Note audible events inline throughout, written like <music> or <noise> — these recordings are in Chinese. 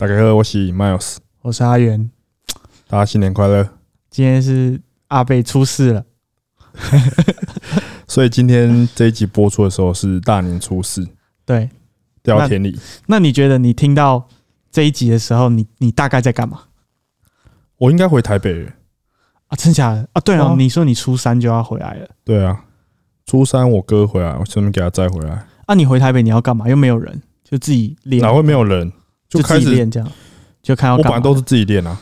大家好，我是 Miles，我是阿元，大家新年快乐。今天是阿贝出事了，<laughs> 所以今天这一集播出的时候是大年初四，对。掉到田里。那你觉得你听到这一集的时候，你你大概在干嘛我应该回台北了。啊？真假的啊？对了，哦你说你初三就要回来了对啊，初三我哥回来，我顺便给他载回来。啊？你回台北你要干嘛？又没有人，就自己练，哪会没有人？就就开始，练这样，就看到。我本来都是自己练啊。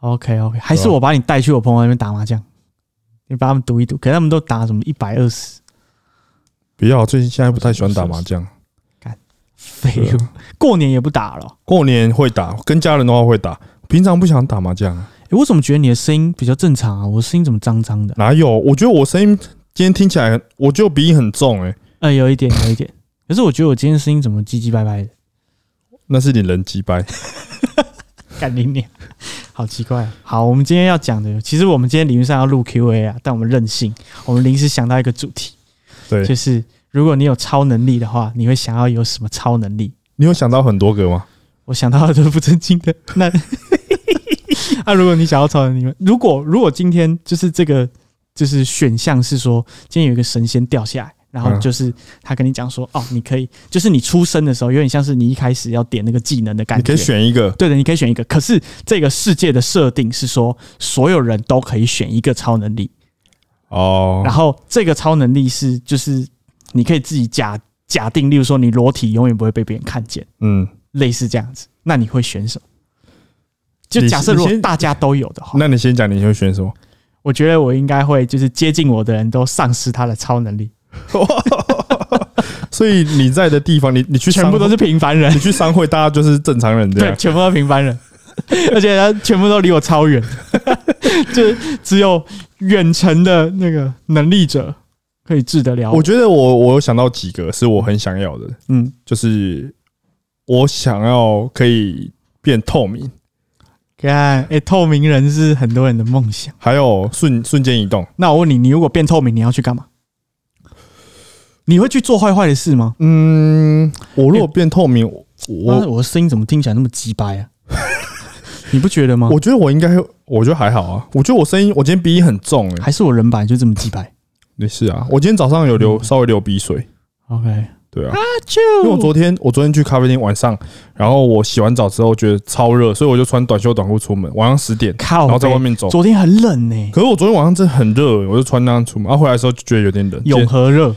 OK OK，还是我把你带去我朋友那边打麻将，你把他们赌一赌，可是他们都打什么一百二十，不要，最近现在不太喜欢打麻将。废物过年也不打了。过年会打，跟家人的话会打，平常不想打麻将啊。诶我怎么觉得你的声音比较正常啊？我声音怎么脏脏的？哪有？我觉得我声音今天听起来，我觉得鼻音很重哎、呃，有一点，有一点。可是我觉得我今天声音怎么唧唧歪歪的？那是你人机掰。<laughs> 干你娘！好奇怪、啊。好，我们今天要讲的，其实我们今天理论上要录 Q&A 啊，但我们任性，我们临时想到一个主题，对就是如果你有超能力的话，你会想要有什么超能力？你有想到很多个吗？我想到的都是不正经的。那 <laughs> 啊，如果你想要超能力，如果如果今天就是这个就是选项是说，今天有一个神仙掉下来，然后嗯就是他跟你讲说，哦，你可以，就是你出生的时候有点像是你一开始要点那个技能的感觉，你可以选一个。对的，你可以选一个。可是这个世界的设定是说，所有人都可以选一个超能力，哦，然后这个超能力是就是你可以自己假假定，例如说你裸体永远不会被别人看见，嗯，类似这样子。那你会选什么？就假设如果大家都有的话，那你先讲，你会选什么？我觉得我应该会就是接近我的人都丧失他的超能力，<laughs> 所以你在的地方，你你去全部都是平凡人。你，去商会，大家就是正常人对，全部都是平凡人，<laughs> 而且他全部都离我超远，<laughs> 就只有远程的那个能力者可以治得了我。觉得我我有想到几个是我很想要的，嗯，就是我想要可以变透明，看，哎、透明人是很多人的梦想。还有瞬瞬间移动。那我问你，你如果变透明，你要去干嘛？你会去做坏坏的事吗？嗯，我如果变透明，我我我的声音怎么听起来那么鸡掰啊？<laughs> 你不觉得吗？我觉得我应该，我觉得还好啊。我觉得我声音，我今天鼻音很重哎、还是我人白就这么鸡掰没事啊。我今天早上有流嗯稍微流鼻水，？OK，对啊，就因为我昨天我昨天去咖啡厅晚上，然后我洗完澡之后觉得超热，所以我就穿短袖短裤出门，晚上十点，靠然后在外面走。昨天很冷呢、可是我昨天晚上真的很热，我就穿那样出门，然后回来的时候就觉得有点冷。永和热，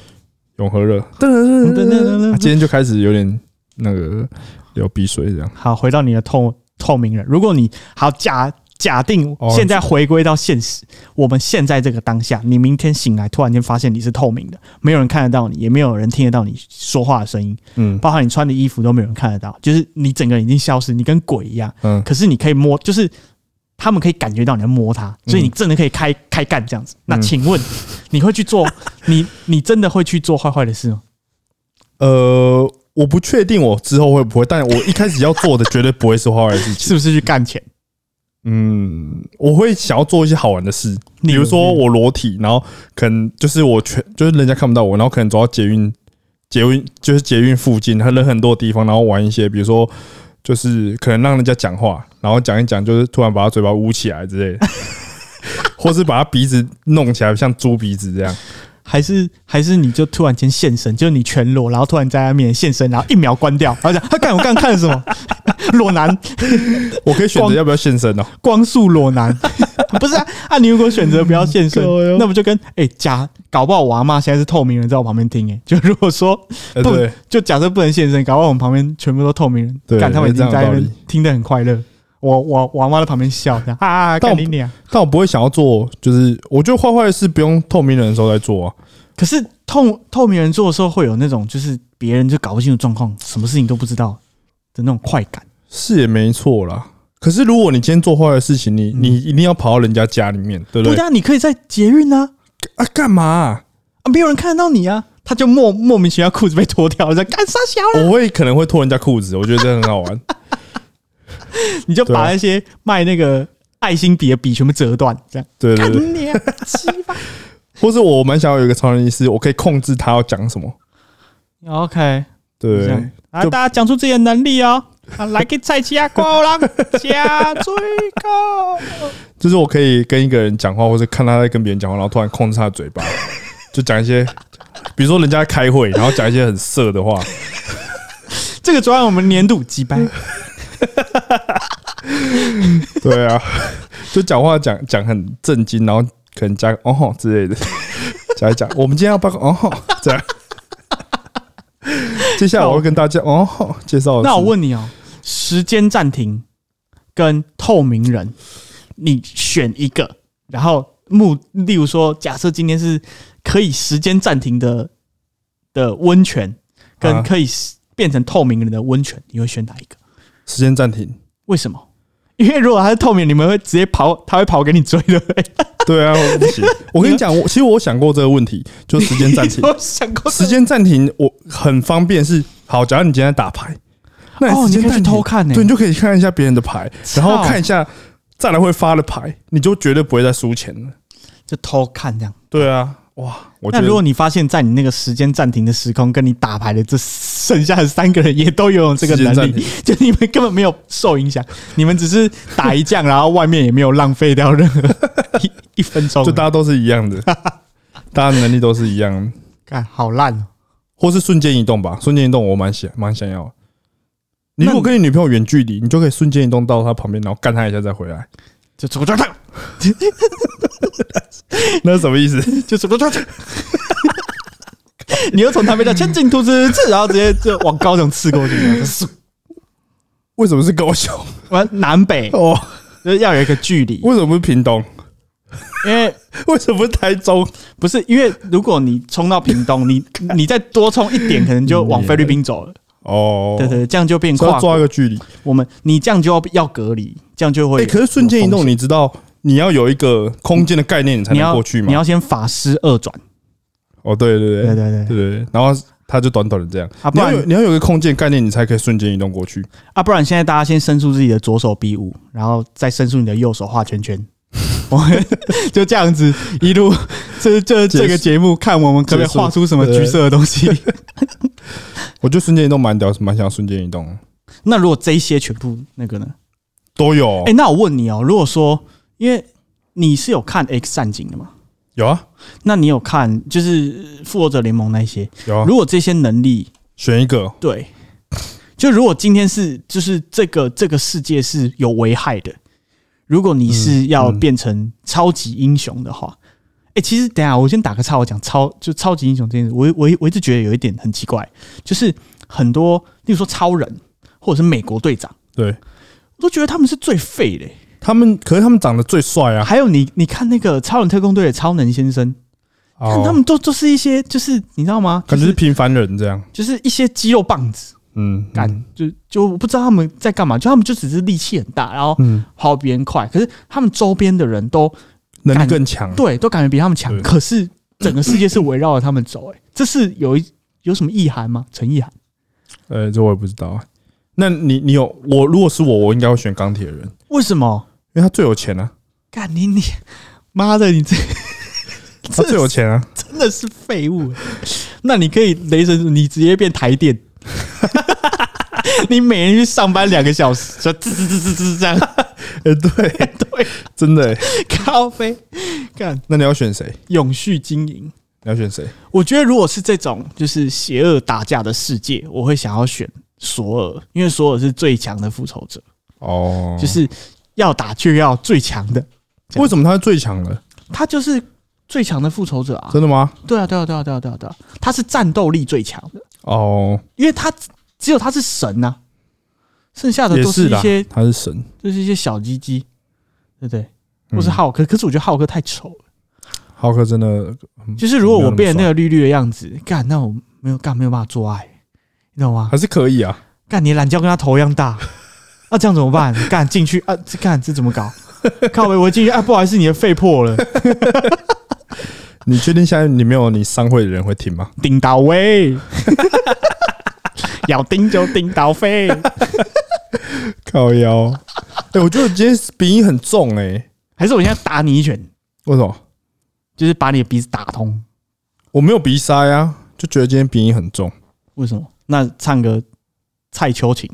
永和热，噔噔噔噔噔今天就开始有点那个流鼻水这样。好，回到你的透透明人，如果你好假假定哦现在回归到现实，我们现在这个当下，你明天醒来突然间发现你是透明的，没有人看得到你，也没有人听得到你说话的声音，嗯。包含你穿的衣服都没有人看得到，就是你整个人已经消失，你跟鬼一样。嗯，可是你可以摸，就是他们可以感觉到你在摸它，所以你真的可以开开干这样子。那嗯请问你会去做 <laughs> 你你真的会去做坏坏的事吗？呃，我不确定我之后会不会，但我一开始要做的绝对不会是坏坏的事情。<laughs> 是不是去干钱？嗯，我会想要做一些好玩的事，比如如说我裸体，然后可能就是我全就是人家看不到我，然后可能走到捷运捷运就是捷运附近，人很多地方，然后玩一些，比如说就是可能让人家讲话，然后讲一讲，就是突然把他嘴巴捂起来之类的，或是把他鼻子弄起来像猪鼻子这样。还是还是你就突然间现身，就是你全裸，然后突然在他面前现身，然后一秒关掉，然后讲他 <laughs> 干我刚刚看了什么？<laughs> 裸男，我可以选择要不要现身哦。光速裸男，<laughs> 不是啊？啊，你如果选择不要现身，那不就跟哎、假搞不好我阿妈现在是透明人，在我旁边听哎、就如果说不就假设不能现身，搞不好我们旁边全部都透明人，对干他们已经在那边听得很快乐。我我我阿妈在旁边笑，这样啊，<laughs> 干你娘！但我不会想要做，就是我觉得坏坏的事不用透明人的时候再做啊。可是透透明人做的时候，会有那种就是别人就搞不清楚状况，什么事情都不知道的那种快感。是也没错啦。可是如果你今天做坏的事情，你嗯你一定要跑到人家家里面，对不对？对啊，你可以在捷运啊，啊，干嘛啊、啊，没有人看得到你啊，他就莫莫名其妙裤子被脱掉了，在干啥小了？我会可能会脱人家裤子，我觉得这很好玩。<laughs> <laughs> 你就把那些卖那个爱心笔的笔全部折断，这样干对对对，你娘鸡巴！<laughs> 或是我蛮想要有一个超能力，是我可以控制他要讲什么。OK，对这样啊，大家讲出自己的能力哦。啊来给菜鸡啊，高浪加最高。就是我可以跟一个人讲话，或者看他在跟别人讲话，然后突然控制他的嘴巴，<laughs> 就讲一些，比如说人家在开会，然后讲一些很色的话，这个昨晚我们年度击败，<laughs> 对啊，就讲话讲讲很震惊，然后可能加个哦吼之类的，<laughs> 讲一讲，我们今天要报告哦吼这样。<laughs> 接下来我会跟大家哦吼介绍。那我问你哦，时间暂停跟透明人，你选一个，然后目，例如说，假设今天是可以时间暂停的的温泉，啊跟可以变成透明人的温泉，你会选哪一个？时间暂停。为什么？因为如果它是透明，你们会直接跑，它会跑给你追，对不对？啊，我不行。我跟你讲，我其实我想过这个问题，就时间暂停。<laughs> 我想过时间暂停，我很方便是好。假如你今天在打牌，那哦你可以去偷看呢对，你就可以看一下别人的牌，然后看一下再来会发的牌，你就绝对不会再输钱了。就偷看这样。对啊，哇！我觉那得如果你发现，在你那个时间暂停的时空，跟你打牌的这剩下的三个人也都拥有这个能力 <laughs> 就你们根本没有受影响，你们只是打一仗，然后外面也没有浪费掉任何一一分钟，<laughs> 就大家都是一样的，<laughs> 大家能力都是一样的，看好烂哦。或是瞬间移动吧。瞬间移动我蛮想蛮想要。你如果跟你女朋友远距离，你就可以瞬间移动到她旁边，然后干她一下再回来，就走过去，<laughs> 那是什么意思？就走过去。<laughs> 你又从台北到 <laughs> 千进兔子刺，然后直接就往高雄刺过去，为什么是高雄？完南北哦，就是要有一个距离，为什么不是屏东？因为为什么不是台中？不是因为如果你冲到屏东，你你再多冲一点，可能就往菲律宾走了。哦，对对，这样就变跨。抓一个距离。我们你这样就要要隔离，这样就会哎、可是瞬间移动，你知道你要有一个空间的概念，你才能过去嘛？你要先法师二转。哦，对对对对对对，然后他就短短的这样。啊，不然你要有一个空间概念，你才可以瞬间移动过去。啊，不然现在大家先伸出自己的左手比五，然后再伸出你的右手画圈圈。<laughs> 我就这样子一路，这这这个节目看我们可以画出什么橘色的东西。我就瞬间移动蛮屌，蛮想瞬间移动。那如果这些全部那个呢？都有。哎，那我问你哦，如果说。因为你是有看 X 战警的吗？有啊。那你有看就是复仇者联盟那些？有啊，如果这些能力选一个。对，就如果今天是就是这个这个世界是有危害的，如果你是要变成超级英雄的话，哎、其实等一下我先打个岔，我讲超就超级英雄这件事，我我我一直觉得有一点很奇怪，就是很多例如说超人或者是美国队长，对。我都觉得他们是最废的欸、他们，可是他们长得最帅啊。还有你你看那个超人特工队的超能先生，看哦他们都都是一些就是你知道吗？感觉就是是平凡人这样。就是一些肌肉棒子。嗯，干、就就我不知道他们在干嘛，就他们就只是力气很大，然后嗯，跑比别人快，可是他们周边的人都能力更强。对都感觉比他们强，可是整个世界是围绕着他们走、哎，这是有一有什么意涵吗？陈意涵？呃，这我也不知道啊。那你你有我？如果是我，我应该会选钢铁人，为什么？因为他最有钱啊，干你你妈的，你这 <laughs> 他最有钱啊。真的是废物、哎那你可以雷神，你直接变台电。<laughs> 你每天去上班两个小时，就滋滋滋滋滋这样，哎，<laughs> 对，对，真的欸。咖啡，干那你要选谁？永续经营。你要选谁？我觉得如果是这种就是邪恶打架的世界，我会想要选索尔，因为索尔是最强的复仇者，哦，就是要打就要最强的，为什么他是最强的？他就是最强的复仇者啊！真的吗？对啊，对啊，对啊，对啊，对啊，对啊，他是战斗力最强的，哦，因为他只有他是神呐、剩下的都是一些，他是神。就是一些小鸡鸡，对不对？嗯或是浩克，可是我觉得浩克太丑了。浩克真的，嗯就是如果我变成那个绿绿的样子，干，那我没有干没有办法做爱，你懂吗？还是可以啊。干你懒觉跟他头一样大，那、这样怎么办？<laughs> 干进去啊？这干这怎么搞？靠北，我进去啊，不好意思，你的肺破了，你确定现在你没有你商会的人会听吗？顶到位，<laughs> 要顶就顶到肺。靠腰。哎，我觉得今天鼻音很重哎，还是我现在打你一拳，为什么？就是把你的鼻子打通？我没有鼻塞啊，就觉得今天鼻音很重。为什么？那唱个蔡秋琴，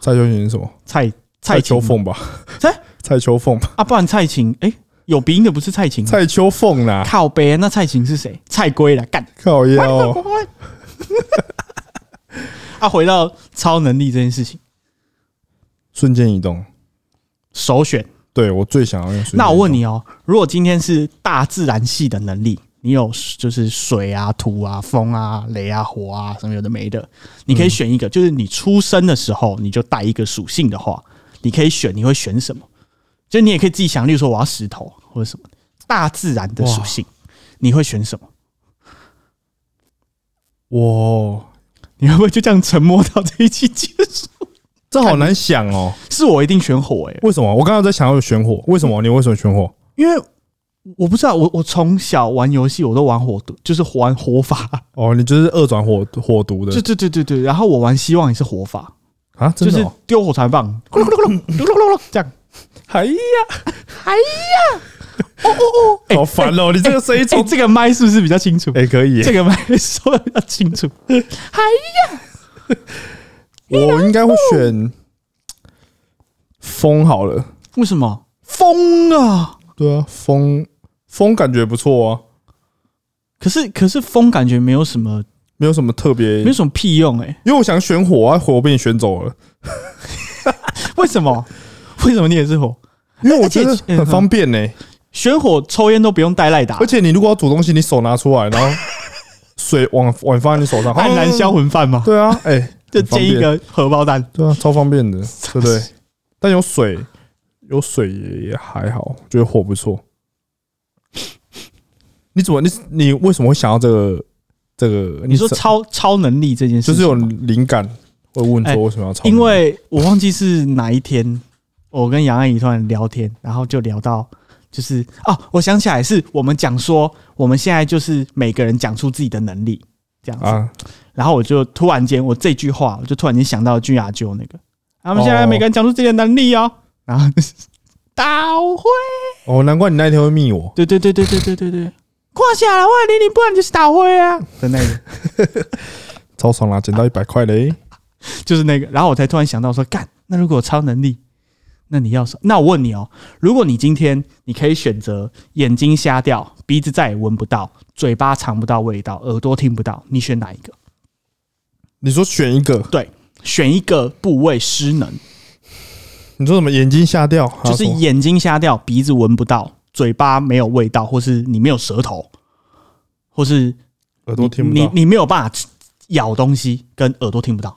蔡秋琴是什么？蔡蔡秋凤吧？<laughs> 蔡蔡秋凤？啊，不然蔡琴，哎、有鼻音的不是蔡琴，蔡秋凤啦，靠背，那蔡琴是谁？蔡圭啦，干。靠腰哦。<laughs> <laughs> 啊，回到超能力这件事情，瞬间移动，首选。对我最想要用。那我问你哦，如果今天是大自然系的能力，你有就是水啊、土啊、风啊、雷啊、火啊，什么有的没的，你可以选一个，就是你出生的时候你就带一个属性的话，你可以选，你会选什么？就你也可以自己想，例如说我要石头或者什么大自然的属性，你会选什么？哇，你会不会就这样沉默到这一期结束？<laughs> 这好难想哦。是我一定选火诶、为什么？我刚刚在想要选火，为什么？你为什么选火？因为我不知道，我我从小玩游戏我都玩火毒，就是玩火法，哦，你就是二转火火毒的对对对对对。然后我玩希望也是火法，啊？就是真的哦？丢火柴棒，咕噜咕噜咕噜咕噜咕噜这样。哎呀，哎呀，哦哦 <laughs> 哦，哎好烦哦！你这个声音哎，从这个麦是不是比较清楚？哎可以耶，这个麦说的比较清楚。哎呀，我应该会选风好了。为什么风啊？对啊，风风感觉不错啊，可是可是风感觉没有什么没有什么特别没有，什么屁用哎、因为我想选火啊，火被你选走了，<laughs> 为什么？为什么你也是火？因为我觉得而且很方便呢。选火抽烟都不用带赖打而，且你如果要煮东西，你手拿出来，然后 <laughs> 水往碗放在你手上，按燃销魂饭嘛，对啊，哎，<laughs> 就很方便煎一个荷包蛋。对啊，超方便的，对不对？但有水，有水也也还好，觉得火不错。你怎么你你为什么会想要这个这个？你说超超能力这件事就是有，灵感，会问哎说为什么要超能力？因为我忘记是哪一天，我跟杨阿姨突然聊天，然后就聊到，就是哦，我想起来是我们讲说，我们现在就是每个人讲出自己的能力这样子，啊，然后我就突然间我这句话，我就突然间想到君雅舅那个，他们现在哦每个人讲出自己的能力哦，然后就是 <laughs> 导会，哦，难怪你那一天会密我。对对对对对对对对，挂下来，我零零，不然就是打灰啊的那个。<laughs> 超爽啦，捡到一百块嘞！就是那个，然后我才突然想到说，干，那如果有超能力，那你要什么？那我问你哦，如果你今天你可以选择眼睛瞎掉，鼻子再也闻不到，嘴巴尝不到味道，耳朵听不到，你选哪一个？你说选一个，对选一个部位失能，你说什么？眼睛瞎掉，就是眼睛瞎掉，鼻子闻不到，嘴巴没有味道，或是你没有舌头，或是耳朵听不到，你你你没有办法咬东西，跟耳朵听不到，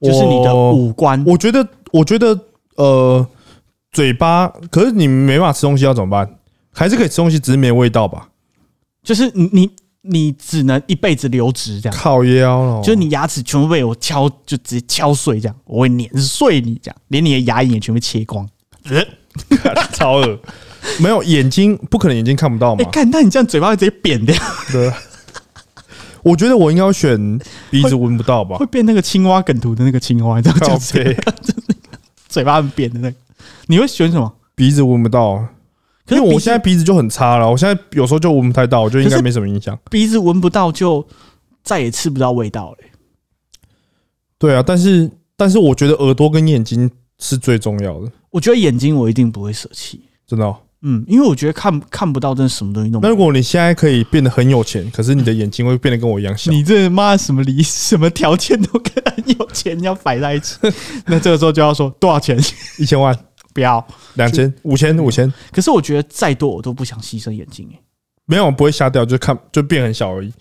就是你的五官。我觉得，我觉得，呃，嘴巴，可是你没办法吃东西要怎么办？还是可以吃东西，只是没味道吧？就是你你你只能一辈子留直这样，靠腰了，就是你牙齿全部被我敲，就直接敲碎这样，我会碾碎你这样，连你的牙龈也全部切光。<laughs> 超恶，没有眼睛，不可能眼睛看不到哎、嘛？看，那你这样嘴巴会直接扁掉，对。我觉得我应该会选鼻子闻不到吧会？变那个青蛙梗图的那个青蛙，你知道靠叫谁？背，嘴巴很扁的那个，你会选什么？鼻子闻不到，因为我可是我现在鼻子就很差了，我现在有时候就闻不太到，我觉得应该没什么影响。鼻子闻不到就再也吃不到味道了、对啊，但是但是我觉得耳朵跟眼睛是最重要的，我觉得眼睛我一定不会舍弃，真的哦、嗯，因为我觉得看看不到真的什么东西都没有。那如果你现在可以变得很有钱，可是你的眼睛会变得跟我一样小，<laughs> 你这妈什么理什么条件都跟很有钱要摆在一起，<laughs> 那这个时候就要说多少钱？一千万、不要。两千、五千、五千，可是我觉得再多我都不想牺牲眼睛、欸，没有不会瞎掉，就看就变很小而已。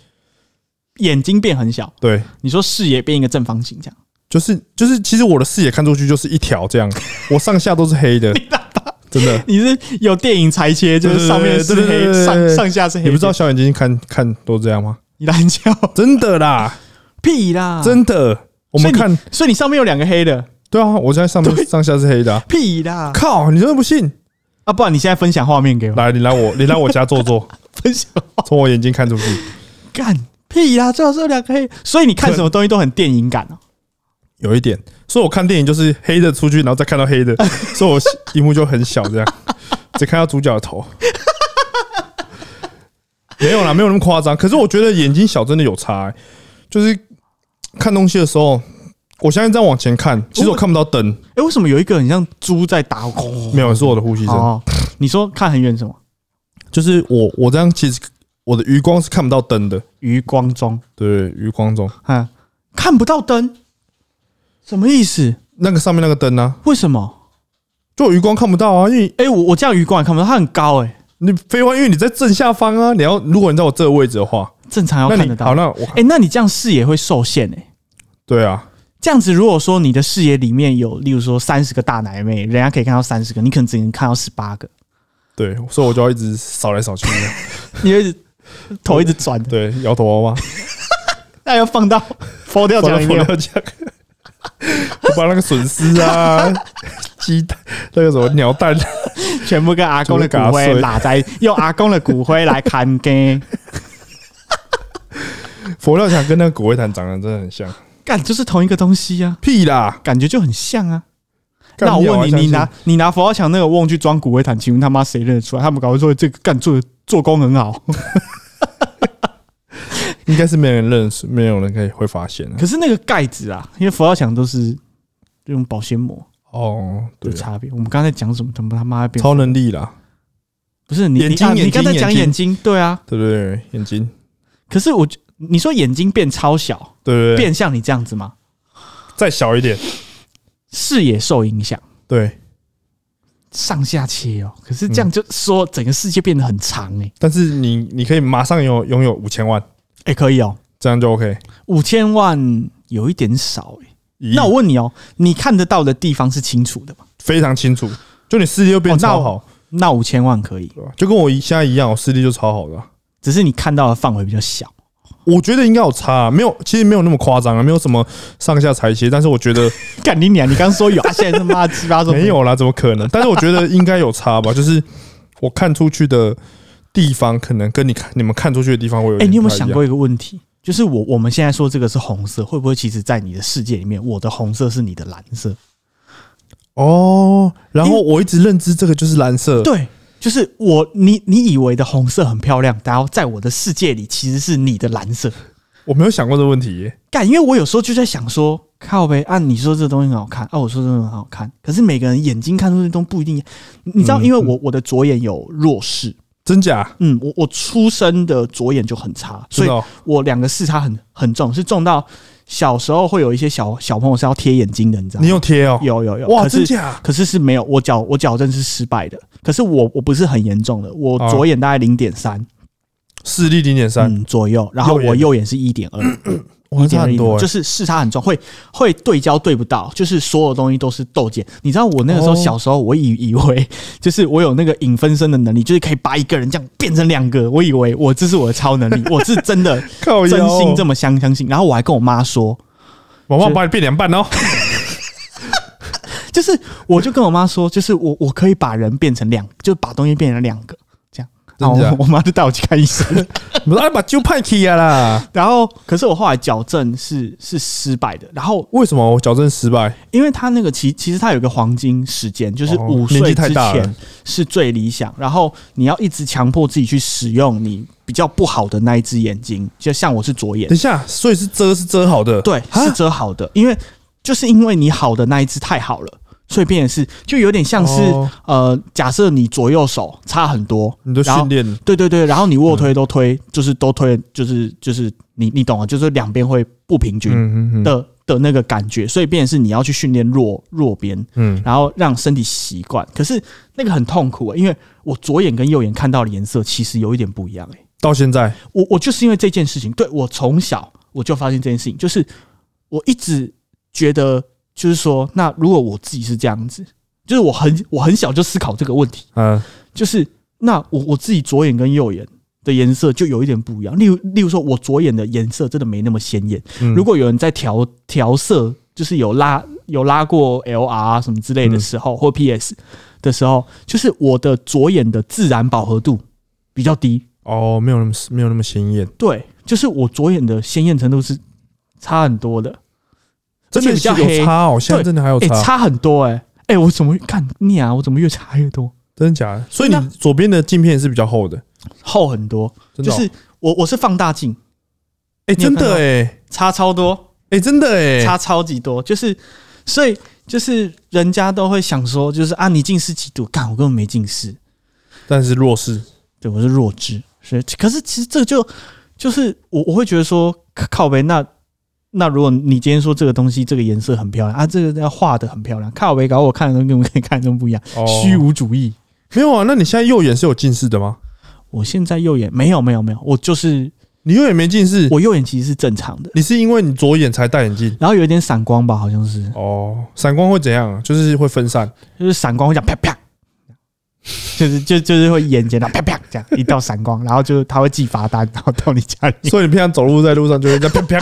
眼睛变很小，对，你说视野变一个正方形这样，就是就是，其实我的视野看出去就是一条这样，我上下都是黑的，<laughs> 真的。你是有电影裁切，就是上面是黑，上上下是黑。你不知道小眼睛看看都这样吗？你懒觉 <laughs> 真的啦，<laughs> 屁啦，真的。我们看，所以你上面有两个黑的，对啊，我现在上面上下是黑的、啊。屁啦靠，你真的不信？啊！不然你现在分享画面给我，来，你来我，你来我家坐坐，分享从我眼睛看出去。干屁啦，最好是有两个黑，所以你看什么东西都很电影感哦。有一点，所以我看电影就是黑的出去，然后再看到黑的，<laughs> 所以我荧幕就很小，这样只看到主角的头。<laughs> 没有啦，没有那么夸张。可是我觉得眼睛小真的有差、欸，就是看东西的时候，我现在这样往前看，其实我看不到灯，哎、为什么有一个很像猪在打？没有是我的呼吸声。哦，你说看很远什么？就是我我这样其实我的余光是看不到灯的，余光中，对，余光中嗯，看不到灯，什么意思？那个上面那个灯呢、为什么？就我余光看不到啊，因为哎、我我这样余光也看不到，它很高哎、你废话，因为你在正下方啊，你要如果你在我这个位置的话，正常要看得到。好，那我哎、那你这样视野会受限哎、对啊，这样子，如果说你的视野里面有，例如说三十个大奶妹，人家可以看到三十个，你可能只能看到十八个，对，所以我就要一直扫来扫去。的，<laughs> 你会一直头一直转，对，摇头娃娃，<laughs> 那要放到佛跳墙里面放到。讲，我 <laughs> 把那个笋丝啊、鸡蛋、那个什么鸟蛋，<laughs> 全部跟阿公的骨灰拉在，用阿公的骨灰来看根，<laughs> 佛跳墙跟那个骨灰坛长得真的很像，干就是同一个东西啊，屁啦！感觉就很像啊。干那我问你，你拿你拿佛跳墙那个瓮去装骨灰坛，请问他妈谁认得出来？他们搞会说这个干做做工很好，应该是没人认识，没有人可以会发现的可是那个盖子啊，因为佛跳墙都是用保鲜膜哦，对啊，的差别。我们刚才讲什么？怎么他妈变超能力啦，不是你眼睛你啊你刚才讲眼睛，对啊。对不对？眼睛，可是我你说眼睛变超小，对对对，变像你这样子吗？再小一点，视野受影响，对。上下切哦。可是这样就说整个世界变得很长哎、但是你你可以马上有拥有五千万，哎、可以哦，这样就 OK。五千万有一点少哎、咦那我问你哦，你看得到的地方是清楚的吗？非常清楚，就你视力又变超好，那五千万可以，就跟我一现在一样，我视力就超好的啊、只是你看到的范围比较小。我觉得应该有差、啊，没有，其实没有那么夸张啊，没有什么上下裁切，但是我觉得 <laughs> 干你娘！你刚说有，啊，<laughs> 现在他妈七八种没。有啦，怎么可能？但是我觉得应该有差吧，就是我看出去的地方，可能跟你看你们看出去的地方会有哎、你有没有想过一个问题？就是我我们现在说这个是红色，会不会其实在你的世界里面，我的红色是你的蓝色？哦？然后我一直认知这个就是蓝色，对，就是我你你以为的红色很漂亮，然后在我的世界里其实是你的蓝色。我没有想过这个问题耶。干，因为我有时候就在想说，靠呗，啊、你说这东西很好看，啊，我说这东西很好看，可是每个人眼睛看出去都不一定。你知道，嗯因为我我的左眼有弱视，真假？嗯，我我出生的左眼就很差，所以我两个视差很很重，是重到小时候会有一些小小朋友是要贴眼睛的，你知道吗？你有贴哦？有有有，哇，可是真假？可是是没有，我矫我矫正是失败的，可是我我不是很严重的，我哦左眼大概零点三，视力零点三，嗯左右，然后我右眼是一点二，<coughs> 哇，差很多欸。就是视差很重，会会对焦对不到，就是所有东西都是斗减。你知道我那个时候哦小时候，我以以为就是我有那个影分身的能力，就是可以把一个人这样变成两个，我以为我这是我的超能力，我是真的 <laughs> 靠真心这么，相相信。然后我还跟我妈说，我妈把你变两半哦。<laughs> 就是我就跟我妈说，就是我我可以把人变成两，就把东西变成两个。然后我 <laughs> 我妈就带我去看医生，<laughs> 我说哎，把揪派去啊啦！<laughs> 然后可是我后来矫正是是失败的，然后为什么我矫正失败？因为他那个其其实他有一个黄金时间，就是哦五岁之前是最理想，然后你要一直强迫自己去使用你比较不好的那一只眼睛，就像我是左眼。等，一下，所以是遮是遮好的，对，啊是遮好的，因为就是因为你好的那一只太好了。所以变成是，就有点像是、哦。呃，假设你左右手差很多，你都训练。对对对，然后你卧推都推，就是都推，就是就是你你懂了，就是两边会不平均的、的那个感觉，所以变成是你要去训练弱弱边，嗯，然后让身体习惯。可是那个很痛苦、欸，因为我左眼跟右眼看到的颜色其实有一点不一样、欸。到现在。我我就是因为这件事情，对我从小我就发现这件事情，就是我一直觉得，就是说，那如果我自己是这样子，就是我很我很小就思考这个问题，嗯就是那我我自己左眼跟右眼的颜色就有一点不一样。例如例如说，我左眼的颜色真的没那么鲜艳。嗯，如果有人在调调色，就是有拉有拉过 LR 什么之类的时候，或 PS 的时候，就是我的左眼的自然饱和度比较低。哦，没有那么没有那么鲜艳，对，就是我左眼的鲜艳程度是差很多的，真的有比较黑，差哦，现在真的还有哎、差，差很多哎、哎、我怎么看你啊？我怎么越差越多？真的假的？所以你左边的镜片是比较厚的，厚很多，真的哦就是我我是放大镜，哎，真的哎差超多。哎，真的哎，差超级多。就是所以就是人家都会想说，就是啊，你近视几度？干，我根本没近视，但是弱视，对我是弱智。所以可是其实这个就就是我我会觉得说靠背那。那如果你今天说这个东西这个颜色很漂亮啊，这个要画的很漂亮，靠背搞我看的跟我可以看的都不一样，虚无主义没有啊？那你现在右眼是有近视的吗？我现在右眼没有没有没有，我就是你右眼没近视，我右眼其实是正常的。你是因为你左眼才戴眼镜，然后有一点散光吧，好像是哦，散光会怎样？就是会分散，就是散光会讲啪啪，就是就就是会眼睛到啪啪这样一道闪光，然后就他会寄罚单，然后到你家里。所以你平常走路在路上就会在啪啪。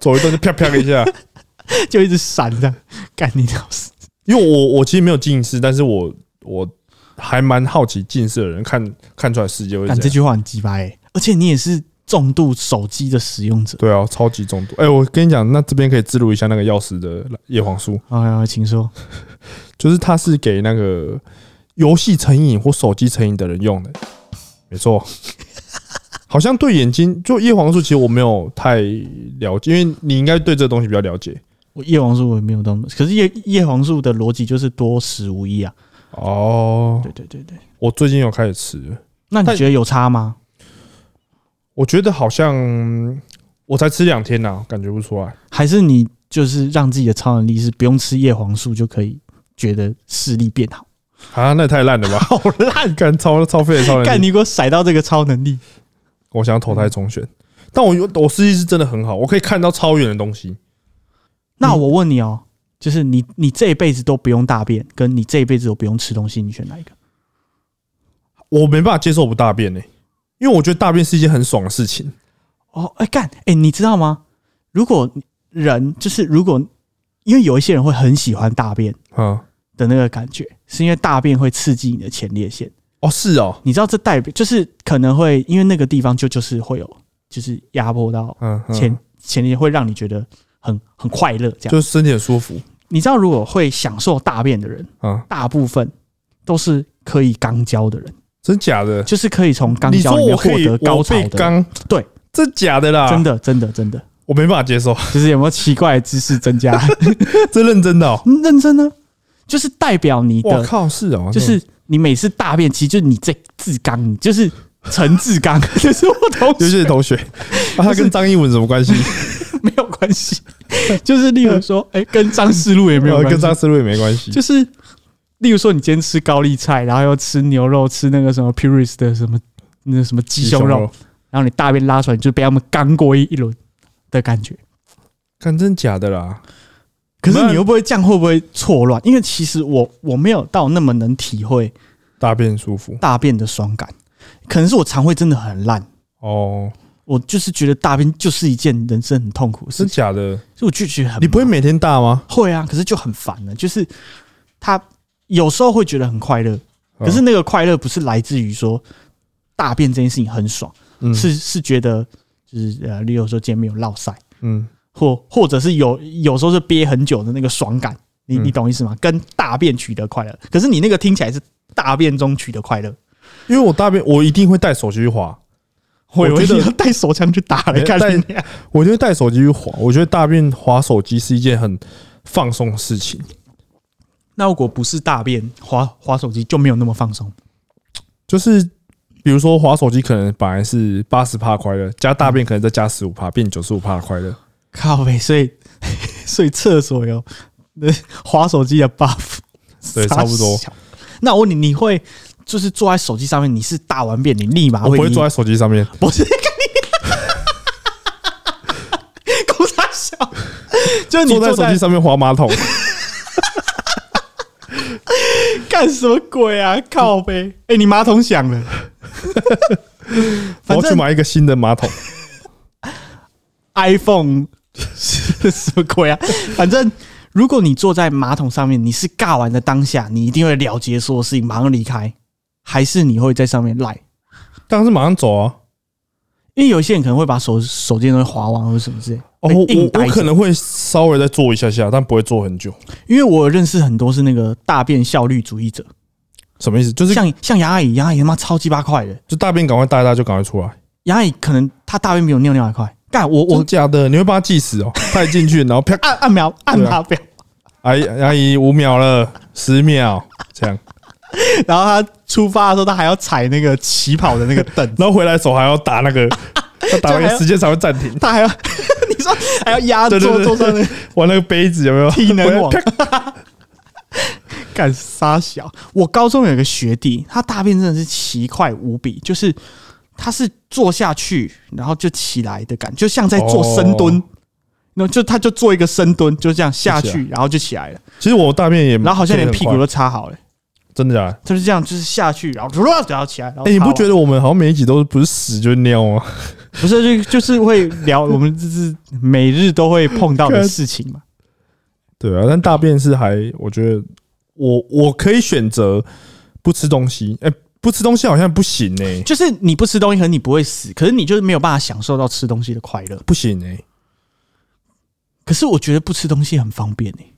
走一段就啪啪一下，<laughs> 就一直闪着，干你老师。因为我我其实没有近视，但是我我还蛮好奇近视的人看看出来世界会。但这句话很鸡巴哎，而且你也是重度手机的使用者。对啊，超级重度。哎，我跟你讲，那这边可以记录一下那个钥匙的叶黄素。啊，请说。<laughs> 就是它是给那个游戏成瘾或手机成瘾的人用的，没错。好像对眼睛，就叶黄素，其实我没有太了解，因为你应该对这个东西比较了解。我叶黄素我也没有当，可是叶叶黄素的逻辑就是多食无益啊。哦，对对对对，我最近有开始吃，那你觉得有差吗？我觉得好像我才吃两天呐，感觉不出来。还是你就是让自己的超能力是不用吃叶黄素就可以觉得视力变好？啊，那太烂了吧！<laughs> 好烂，干超超废的超能力，干你给我甩到这个超能力。我想要投胎重选，但我我视力是真的很好，我可以看到超远的东西。那我问你哦，就是你你这一辈子都不用大便，跟你这一辈子都不用吃东西，你选哪一个？我没办法接受不大便呢，因为我觉得大便是一件很爽的事情。哦，哎干，哎，你知道吗？如果人就是如果，因为有一些人会很喜欢大便，嗯的那个感觉，是因为大便会刺激你的前列腺。哦，是哦，你知道这代表就是可能会因为那个地方就就是会有就是压迫到前前列会让你觉得很很快乐，这样就是身体很舒服。你知道如果会享受大便的人啊，大部分都是可以肛交的人，真假的？就是可以从肛交里面获得高潮的。肛对，真假的啦？真的真的真的，我没办法接受。<laughs> 就是有没有奇怪的知识增加？<laughs> 这认真的哦，认真呢，就是代表你的。我靠，是哦，就是。你每次大便，其实就是你这志刚，就是陈志刚，<laughs> 就是我同学，就是同学。他跟张艺文什么关系？<laughs> 没有关系。就是例如说，<laughs> 哎，跟张思路也没有跟张思路也没关系。就是例如说，你今天吃高丽菜，然后又吃牛肉，吃那个什么 Puris 的什么那什么鸡胸肉，然后你大便拉出来，就被他们干过一一轮的感觉。看真假的啦。可是你会不会这样？会不会错乱？因为其实我我没有到那么能体会大便舒服、大便的爽感，可能是我肠胃真的很烂哦。我就是觉得大便就是一件人生很痛苦的事，是假的。所以我就觉得很……你不会每天大吗？会啊，可是就很烦了。就是他有时候会觉得很快乐，可是那个快乐不是来自于说大便这件事情很爽，是是觉得就是呃，例如说今天没有落塞，嗯。或或者是有有时候是憋很久的那个爽感，你你懂意思吗？跟大便取得快乐，可是你那个听起来是大便中取得快乐，因为我大便我一定会带手机去滑，我觉得要带手枪去打来看。我觉得带手机去滑，我觉得大便滑手机是一件很放松的事情。那如果不是大便滑滑手机，就没有那么放松。就是比如说滑手机，可能本来是八十帕快乐，加大便可能再加十五帕，变九十五帕的快乐。靠背，所以 <laughs> 所以厕所有那 <laughs> 滑手机的 buff，对，差不多。那我问你，你会就是坐在手机上面？你是大完便，你立马会不会坐在手机上面？<laughs> 不是，狗傻笑，就是你坐在手机上面滑马桶，干什么鬼啊？靠呗，哎，你马桶响了，我要去买一个新的马桶，iPhone。<laughs> 什么鬼啊！反正如果你坐在马桶上面，你是尬完的当下，你一定会了结所有事情，马上离开，还是你会在上面赖？当然是马上走啊！因为有些人可能会把手手机东西划完或者什么之类。哦，我我可能会稍微再坐一下下，但不会坐很久。因为我认识很多是那个大便效率主义者。什么意思？就是像像杨阿姨，杨阿姨他妈超鸡巴快的，就大便赶快大一大就赶快出来。杨阿姨可能她大便比我尿尿还快。干我我真假的？你会把他计死哦？<laughs> 他一进去，然后啪，按按秒按对啊码表，阿姨阿姨五秒了，十秒这样，然后他出发的时候，他还要踩那个起跑的那个凳，<laughs> 然后回来手还要打那个，<laughs> 要打那个时间才会暂停，他还要你说还要压对对对桌桌上那个玩那个杯子有没有？体能网干傻小。我高中有一个学弟，他大便真的是奇快无比，就是他是坐下去，然后就起来的感觉，就像在做深蹲。哦然后就他就做一个深蹲，就这样下去，然后就起来了，其实我大便也，然后好像连屁股都都擦好了，真的假的？就是这样，就是下去，然后然后起来，哎，你不觉得我们好像每一集都不是屎就是尿吗？不是就就是会聊 <laughs> 我们就是每日都会碰到的事情嘛？对啊，但大便是还，我觉得我我可以选择不吃东西，哎，不吃东西好像不行哎，就是你不吃东西，可能你不会死，可是你就是没有办法享受到吃东西的快乐。不行哎。可是我觉得不吃东西很方便诶、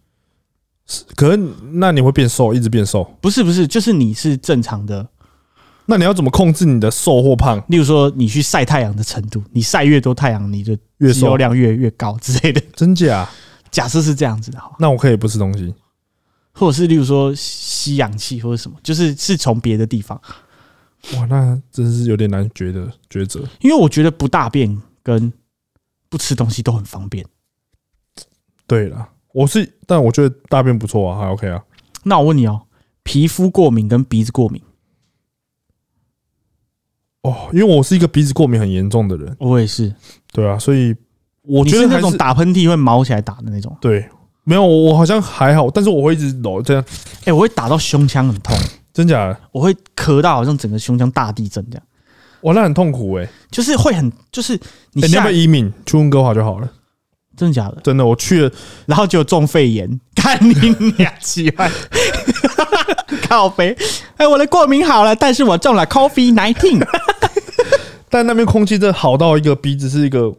可是那你会变瘦，一直变瘦。不是不是，就是你是正常的，那你要怎么控制你的瘦或胖？例如说你去晒太阳的程度，你晒越多太阳，你的越瘦肌肉量越越高之类的。真假？假设是这样子的哈，那我可以不吃东西。或者是例如说吸氧气或者什么，就是是从别的地方，哇，那真是有点难觉得抉择。因为我觉得不大便跟不吃东西都很方便。对了，我是，但我觉得大便不错啊，还 OK 啊。那我问你哦，皮肤过敏跟鼻子过敏，哦，因为我是一个鼻子过敏很严重的人，我也是，对啊，所以我你是那种觉得还是打喷嚏会毛起来打的那种。对，没有我我好像还好，但是我会一直揉这样，哎、我会打到胸腔很痛，真假的？我会咳到好像整个胸腔大地震这样，哇，那很痛苦哎、欸。就是会很，就是你欸你要下、不要移民？去温哥华就好了？真的假的？真的，我去了，然后就中肺炎，<laughs> 看你俩奇怪，<laughs> 靠背，哎，我的过敏好了，但是我中了 coffee nineteen，<laughs> 但那边空气真的好到一个鼻子是一个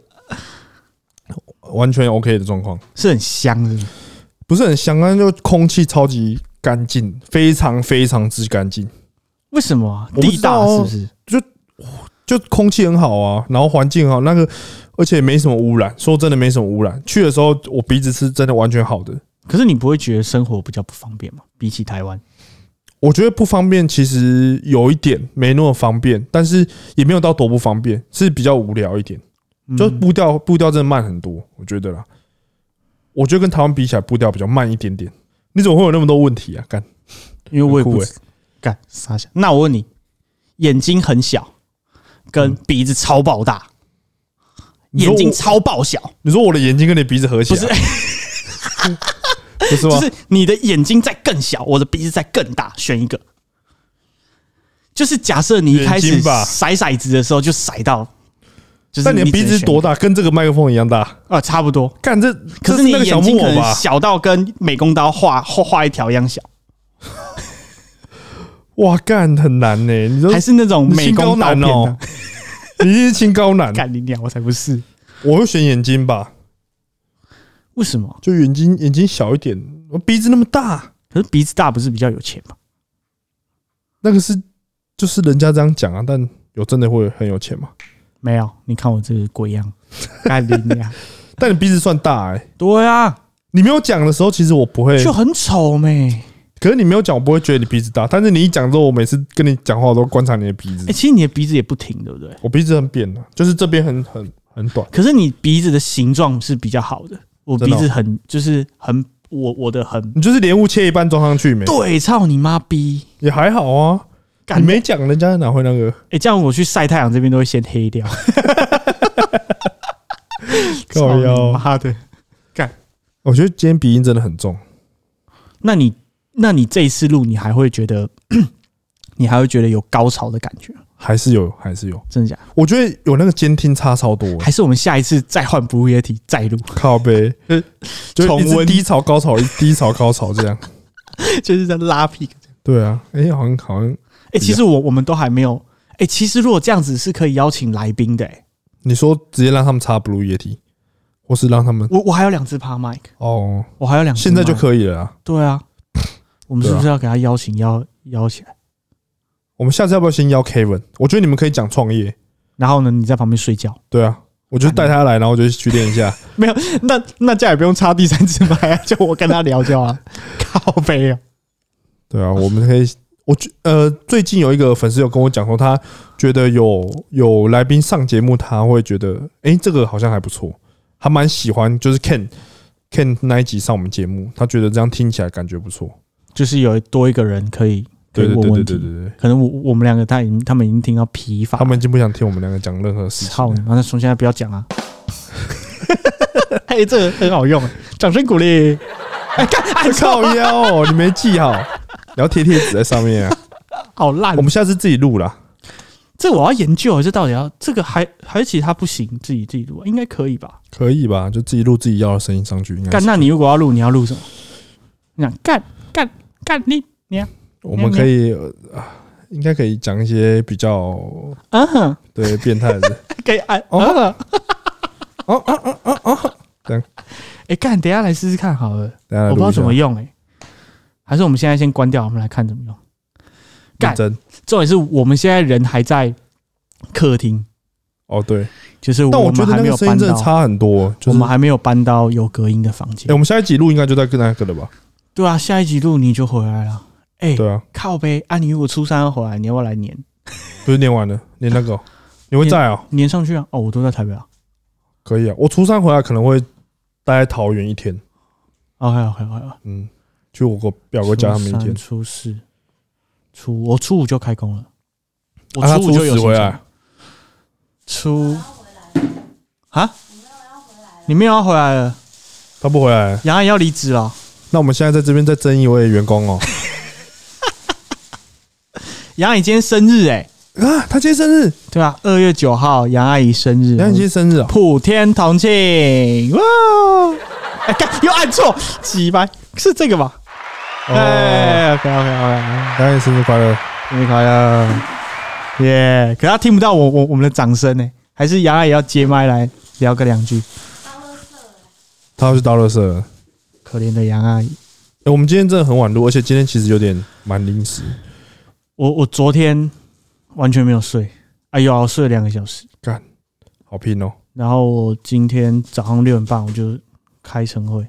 完全 OK 的状况，是很香是不是不是很香，但就空气超级干净，非常非常之干净，为什么啊、地大是不是？就空气很好啊，然后环境很好，那个而且没什么污染，说真的没什么污染。去的时候我鼻子是真的完全好的，可是你不会觉得生活比较不方便吗？比起台湾，我觉得不方便，其实有一点没那么方便，但是也没有到多不方便，是比较无聊一点，就嗯步调步调真的慢很多，我觉得啦。我觉得跟台湾比起来，步调比较慢一点点。你怎么会有那么多问题啊？干，因为我也不知干傻想。那我问你，眼睛很小，跟鼻子超爆大，眼睛超爆小，你说我的眼睛跟你鼻子合起不来，是，<laughs> 不是吗？就是你的眼睛在更小，我的鼻子在更大，选一个。就是假设你一开始眼睛吧骰骰子的时候就甩到，就是但你的鼻子多大大？跟这个麦克风一样大？啊？差不多。干这，可是你那个小眼睛可能木偶吧？小到跟美工刀画画画一条一样小，<laughs> 哇，干很难呢、你说还是那种美工刀片你清高男哦？<laughs> 你是清高男，干你娘！我才不是。我会选眼睛吧，为什么？就眼睛眼睛小一点，我鼻子那么大，可是鼻子大不是比较有钱吗？那个是就是人家这样讲啊，但有真的会很有钱吗？没有，你看我这个鬼样，<laughs> 干你呀！但你鼻子算大哎、对啊，你没有讲的时候，其实我不会，就很丑没。可是你没有讲，我不会觉得你鼻子大，但是你一讲之后，我每次跟你讲话，我都观察你的鼻子。哎、，其实你的鼻子也不挺，对不对？我鼻子很扁的，就是这边很很很短，可是你鼻子的形状是比较好的，我鼻子很就是很我我的很你就是莲雾切一半装上去没？对，操你妈逼！也还好啊，干你没讲，人家哪会那个？哎、这样我去晒太阳这边都会先黑掉。<laughs> 操你靠腰妈的！干我觉得今天鼻音真的很重，那你那你这一次录，你还会觉得 <clears throat> 你还会觉得有高潮的感觉吗？还是有，还是有。真的假的？我觉得有那个监听差超多，还是我们下一次再换 Blue Yeti 再录，靠呗，<laughs> 就重温低潮高潮，一低潮高潮这样。<laughs> 就是在拉屁股。对啊，哎、好像好像哎、其实我我们都还没有。哎、其实如果这样子是可以邀请来宾的、哎，你说直接让他们插 Blue Yeti，或是让他们我我还有两只 p a mic，哦，我还有两只，现在就可以了啊。对啊。<laughs> 我们是不是要给他邀请邀邀起来？我们下次要不要先邀 Kevin？我觉得你们可以讲创业。然后呢，你在旁边睡觉。对啊，我就带他来，然后我就去练一下。<laughs> 没有，那那这样也不用插第三只麦啊，就我跟他聊就好了。<laughs> 靠背啊，对啊，我们可以，我觉呃，最近有一个粉丝有跟我讲说，他觉得有有来宾上节目，他会觉得，诶，这个好像还不错，他蛮喜欢，就是 Ken Ken 那一集上我们节目，他觉得这样听起来感觉不错。就是有多一个人可以可对对对对以问问题。对对对，可能我我们两个他已经他们已经听到疲乏，他们已经不想听我们两个讲任何事情了。操！那从现在不要讲啊。<laughs> 哎，这个很好用，掌声鼓励。<laughs> 哎，干，哎，靠腰哦，你没记好，你要贴贴纸在上面啊。<laughs> 好烂我。们下次自己录啦。这我要研究，这到底要这个还还是其他不行，自己自己录应该可以吧？可以吧？就自己录自己要的声音上去，干，那你如果要录，你要录什么？你想干干干你你啊我们可以呃啊，应该可以讲一些比较嗯哼，对变态的。<laughs> 可以按哦哦哦哦哦哦哦，<laughs> 哎干，等下来试试看好了，等下来我不知道怎么用哎，还是我们现在先关掉，我们来看怎么用。干重点是我们现在人还在客厅，哦，对。就是但我觉得们还没有那个声音搬到，真的差很多，就是我们还没有搬到有隔音的房间哎，我。们下一集录应该就在跟那个了吧？对啊，下一集录你就回来了。哎，对啊，靠呗，啊，你如果初三要回来，你要不要来粘不是念完了，念那个哦 <laughs> 你会在啊？粘上去啊？哦，我都在台北啊。可以啊，我初三回来可能会待在桃园一天，OK OK OK，嗯，去我个表哥家他们一天，初四、初我初五就开工了，我初五就有初回来。初啊？你没有要回来了？他不回来，杨阿姨要离职了。那我们现在在这边再争一位员工哦。杨阿姨今天生日哎、啊，她今天生日，对吧、二月九号，杨阿姨生日，杨阿姨今天生日啊？普天同庆哇！哎，干又按错，几百是这个吧？哦，哎，OK OK OK，杨你生日快乐！生日快乐！耶！可他听不到我我我们的掌声呢，还是杨阿姨要接麦来聊个两句？他要去倒垃圾了。可怜的杨阿姨，哎，我们今天真的很晚录，而且今天其实有点蛮临时。我我昨天完全没有睡，哎呦，睡了两个小时，干好拼哦！然后我今天早上六点半我就开晨会，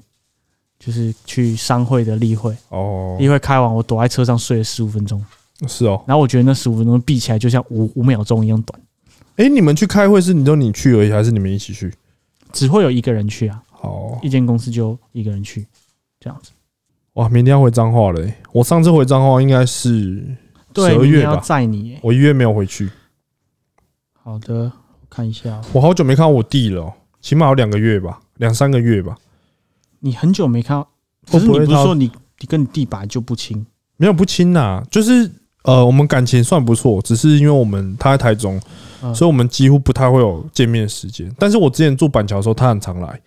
就是去商会的例会，哦，例会开完我躲在车上睡了十五分钟。是哦。然后我觉得那十五分钟闭起来就像五五秒钟一样短，哎，你们去开会是你就你去而已，还是你们一起去？只会有一个人去啊，哦一间公司就一个人去，这样子。哇，明天要回彰化了欸。我上次回彰化应该是对，二月吧，载你耶。我一月没有回去。好的，我看一下哦，我好久没看到我弟了哦，起码有两个月吧，两三个月吧。你很久没看到，可是你不是说你你跟你弟本来就不亲？没有不亲呐，就是呃，我们感情算不错，只是因为我们他在台中，嗯所以我们几乎不太会有见面时间。但是我之前住板桥的时候，他很常来，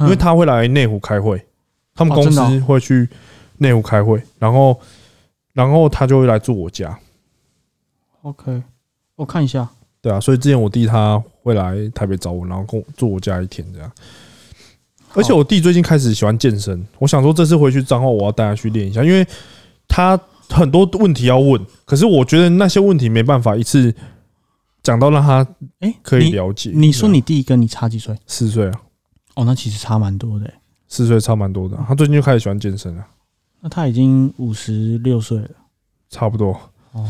因为嗯他会来内湖开会，他们公司会去内湖开会，然后然后他就会来住我家。OK，我看一下，对啊，所以之前我弟他会来台北找我，然后跟我住我家一天这样。而且我弟最近开始喜欢健身，我想说这次回去彰化我要带他去练一下，因为他很多问题要问，可是我觉得那些问题没办法一次讲到让他哎，可以你了解。你说你弟跟你差几岁？四岁啊，哦，那其实差蛮多的耶。四岁差蛮多的啊，他最近就开始喜欢健身了，那他已经五十六岁了，差不多。哦，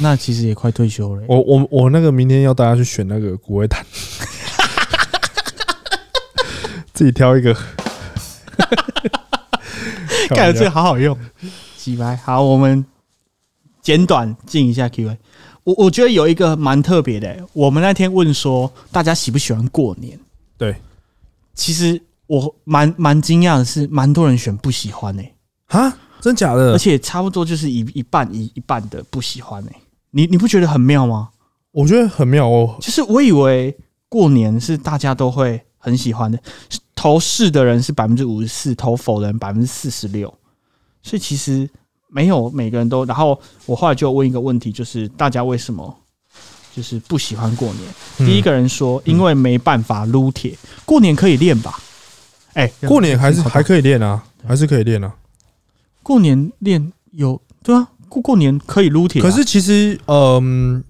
那其实也快退休了耶。我我我那个明天要带他去选那个骨灰坛，<laughs> 自己挑一个。干了这个好好用，几百好，我们简短进一下 Q&A。我我觉得有一个蛮特别的、我们那天问说大家喜不喜欢过年，对其实我蛮蛮惊讶的是，蛮多人选不喜欢呢、啊，真假的而？且差不多就是一一半一一半的不喜欢呢、你你不觉得很妙吗？我觉得很妙哦。就是我以为过年是大家都会很喜欢的，是投是的人是百分之五十四，投否的人百分之四十六，所以其实没有每个人都。然后我后来就问一个问题，就是大家为什么就是不喜欢过年？嗯第一个人说，因为没办法撸铁，过年可以练吧？哎、过年还是还可以练啊，还是可以练啊。过年练有对啊，过过年可以撸铁啊、可是其实，嗯，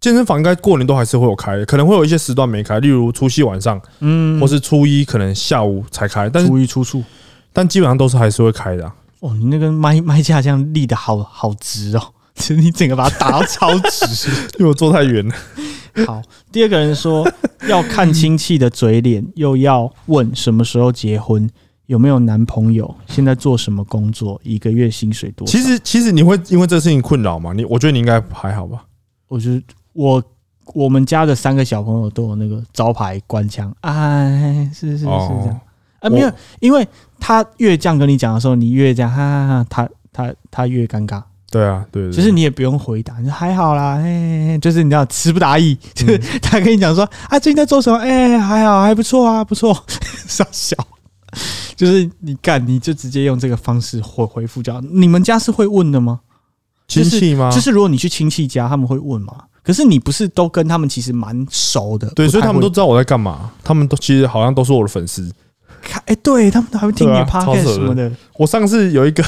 健身房应该过年都还是会有开，可能会有一些时段没开，例如除夕晚上，嗯或是初一可能下午才开，但是初一初数。但基本上都是还是会开的啊、哦，你那个麦麦架这样立的好好直哦，其实你整个把它打到超直。<laughs> 因为我坐太远了。好，第二个人说要看亲戚的嘴脸，又要问什么时候结婚，有没有男朋友，现在做什么工作，一个月薪水多少。其实其实你会因为这事情困扰吗？你我觉得你应该还好吧。我觉得我我们家的三个小朋友都有那个招牌官腔，哎，是是是这样。哦，啊，没有，因为他越这样跟你讲的时候，你越这样，哈哈哈，他他他越尴尬。对啊，对对，其实你也不用回答，你说还好啦，哎、就是你知道词不达意，就是他跟你讲说啊，最近在做什么？哎、还好，还不错啊，不错，<laughs> 傻笑。就是你干，你就直接用这个方式回回复就好。你们家是会问的吗？亲戚吗？就是如果你去亲戚家，他们会问吗？可是你不是都跟他们其实蛮熟的，对，所以他们都知道我在干嘛，他们都其实好像都是我的粉丝。看，哎、对他们都还会听你的对啊超 podcast 扯的什么的，我上次有一个，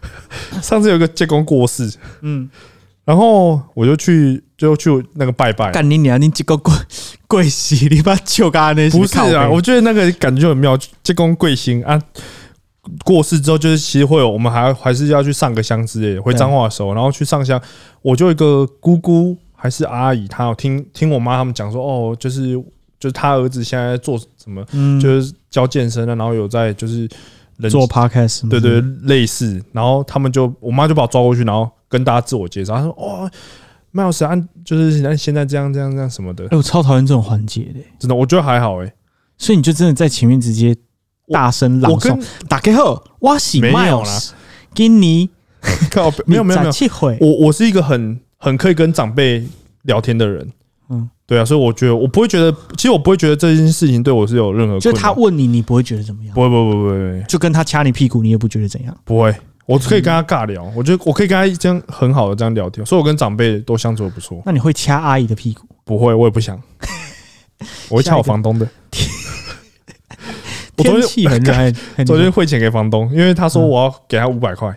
<laughs> 上次有一个借公过世，嗯，然后我就去就去那个拜拜。干你娘，你这个贵贵死，你把酒干那不是啊，我觉得那个感觉就很妙，借公贵姓啊。过世之后，就是其实会有，我们还还是要去上个香之类的。回彰化的时候，然后去上香，我就一个姑姑还是阿姨，她有听听我妈他们讲说，哦，就是就是她儿子现在在做什么，嗯，就是教健身的，然后有在就是人做 podcast，对对类似，然后他们就我妈就把我抓过去，然后跟大家自我介绍，她说哦，麦老师按就是按现在这样这样这样什么的。哎、，我超讨厌这种环节的、真的我觉得还好哎、所以你就真的在前面直接大声朗诵。打开后，我是没有 Miles，啦给你。<laughs> 靠没有没有没有，<laughs> 我我是一个很很可以跟长辈聊天的人，嗯。嗯，对啊，所以我觉得我不会觉得，其实我不会觉得这件事情对我是有任何就他问你，你不会觉得怎么样？不，会不会不会不会就跟他掐你屁股，你也不觉得怎样。不会，我可以跟他尬聊，我觉得我可以跟他这样很好的这样聊天，所以我跟长辈都相处的不错，那你会掐阿姨的屁股？不会，我也不想，<laughs> 我会掐我房东的。天 <laughs> 天气很热，昨天汇钱给房东，因为他说我要给他五百块。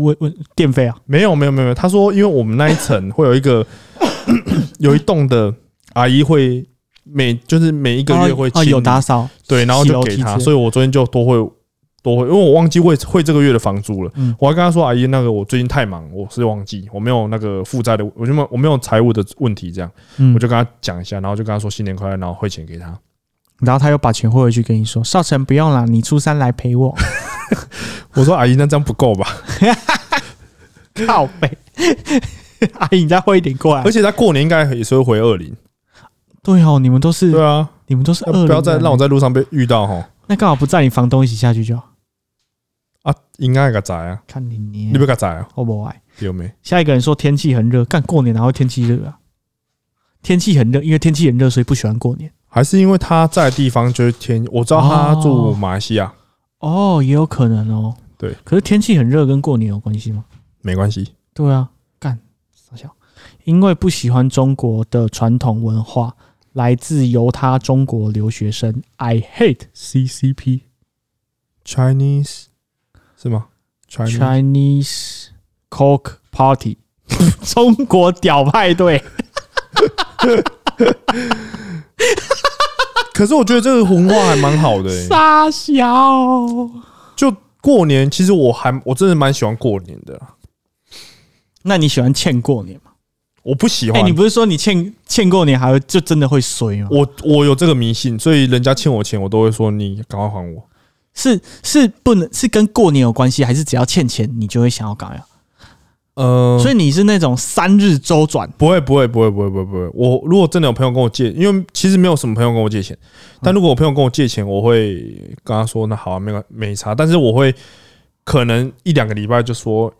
问问电费啊？没有没有没有他说因为我们那一层会有一个 <clears throat> 有一栋的阿姨会每就是每一个月会哦哦清有打扫，对，然后就给他，所以我昨天就多会多会，因为我忘记会会这个月的房租了。嗯我还跟他说阿姨，那个我最近太忙，我是忘记我没有那个负债的，我就没有我没有财务的问题，这样嗯我就跟他讲一下，然后就跟他说新年快乐，然后汇钱给他。然后他又把钱汇回去跟你说：“少成不用了，你初三来陪我。<laughs> <laughs> 我说阿姨，那这样不够吧？” <laughs> 靠背，<laughs> 阿姨你再汇一点过来而。且他过年应该也是会回二零，对哦，你们都是对啊，你们都是二，不要再让我在路上被遇到哈那刚好不载你房东一起下去就好。啊，应该个仔啊，看你你你不个仔啊，好不爱。有没？下一个人说天气很热，干过年然后天气热啊？天气很热，因为天气很热，所以不喜欢过年。还是因为他在的地方就是天，我知道他哦住马来西亚，哦，也有可能哦。对，可是天气很热跟过年有关系吗？没关系。对啊，干傻笑。因为不喜欢中国的传统文化，来自犹他中国留学生，I hate CCP Chinese 是吗？Chinese Chinese Coke Party，<laughs> 中国屌派对。<laughs> 可是我觉得这个文化还蛮好的、欸，傻笑。就过年，其实我还我真的蛮喜欢过年的。那你喜欢欠过年吗？我不喜哎、欢，你不是说你欠欠过年还会就真的会衰吗？我我有这个迷信，所以人家欠我钱，我都会说你赶快还我。是是不能是跟过年有关系，还是只要欠钱你就会想要赶快？呃，所以你是那种三日周转，不会不会不会不会不会不会。我如果真的有朋友跟我借，因为其实没有什么朋友跟我借钱，但如果我朋友跟我借钱，我会跟他说那好啊，没关没差，但是我会可能一两个礼拜就说，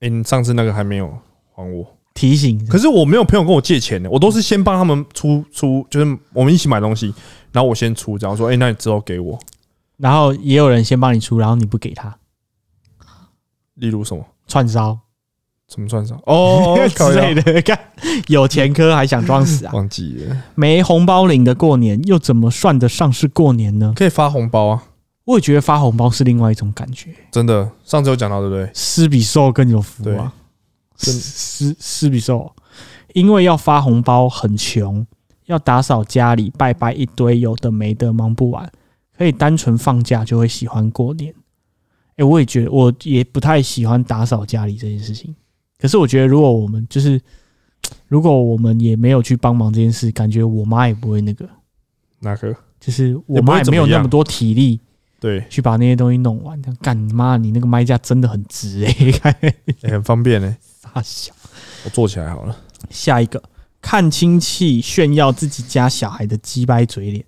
哎、你上次那个还没有还我。提醒。可是我没有朋友跟我借钱的，我都是先帮他们出出，就是我们一起买东西，然后我先出，然后说，哎、那你之后给我。然后也有人先帮你出，然后你不给他例如什么？串烧怎么算上？哦，<laughs> 之类的，<laughs> 的，看有前科还想装死啊？<laughs> 忘记了，没红包领的过年，又怎么算得上是过年呢？可以发红包啊！我也觉得发红包是另外一种感觉，真的，上次有讲到对不对？施比受更有福啊，真施施比受，因为要发红包很穷，要打扫家里，拜拜一堆，有的没的忙不完，可以单纯放假就会喜欢过年。哎、我也觉得，我也不太喜欢打扫家里这件事情。可是我觉得，如果我们就是，<tsk> 如果我们也没有去帮忙这件事，感觉我妈也不会那个，那个就是我妈也没有那么多体力对，去把那些东西弄完。干你妈，你那个麦架真的很直 <laughs> 哎、很方便呢。大小。我做起来好了。下一个，看亲戚炫耀自己家小孩的鸡掰嘴脸，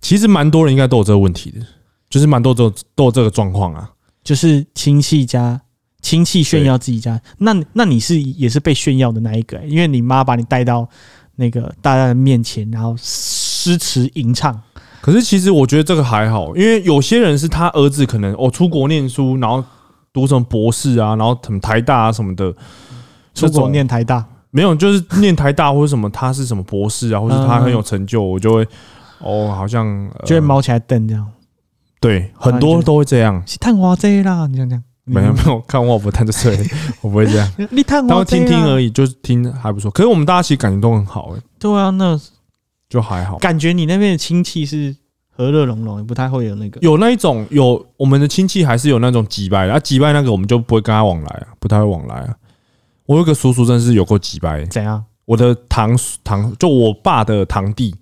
其实蛮多人应该都有这个问题的，就是蛮多这种都有这个状况啊。就是亲戚家亲戚炫耀自己家，那那你是也是被炫耀的那一个、欸因为你妈把你带到那个大家的面前，然后诗词吟唱，可是其实我觉得这个还好，因为有些人是他儿子可能哦出国念书，然后读什么博士啊，然后什么台大啊什么的，出国念台大，没有就是念台大或者什么，他是什么博士啊，或者他很有成就，我就会哦好像、呃就会猫起来瞪这样，对很多都会这样。是探花贼啦，你这样这样，没有没有，看我不探这岁，<laughs> 我不会这样，有，你探他会花这已。听听而已，就是听还不错。可是我们大家其实感情都很好、欸，对啊，那就还好。感觉你那边的亲戚是和乐融融，也不太会有那个。有那一种有我们的亲戚还是有那种几拜的，啊几拜那个我们就不会跟他往来啊，不太会往来啊。我有个叔叔真是有够几拜，怎样？我的堂堂就我爸的堂弟，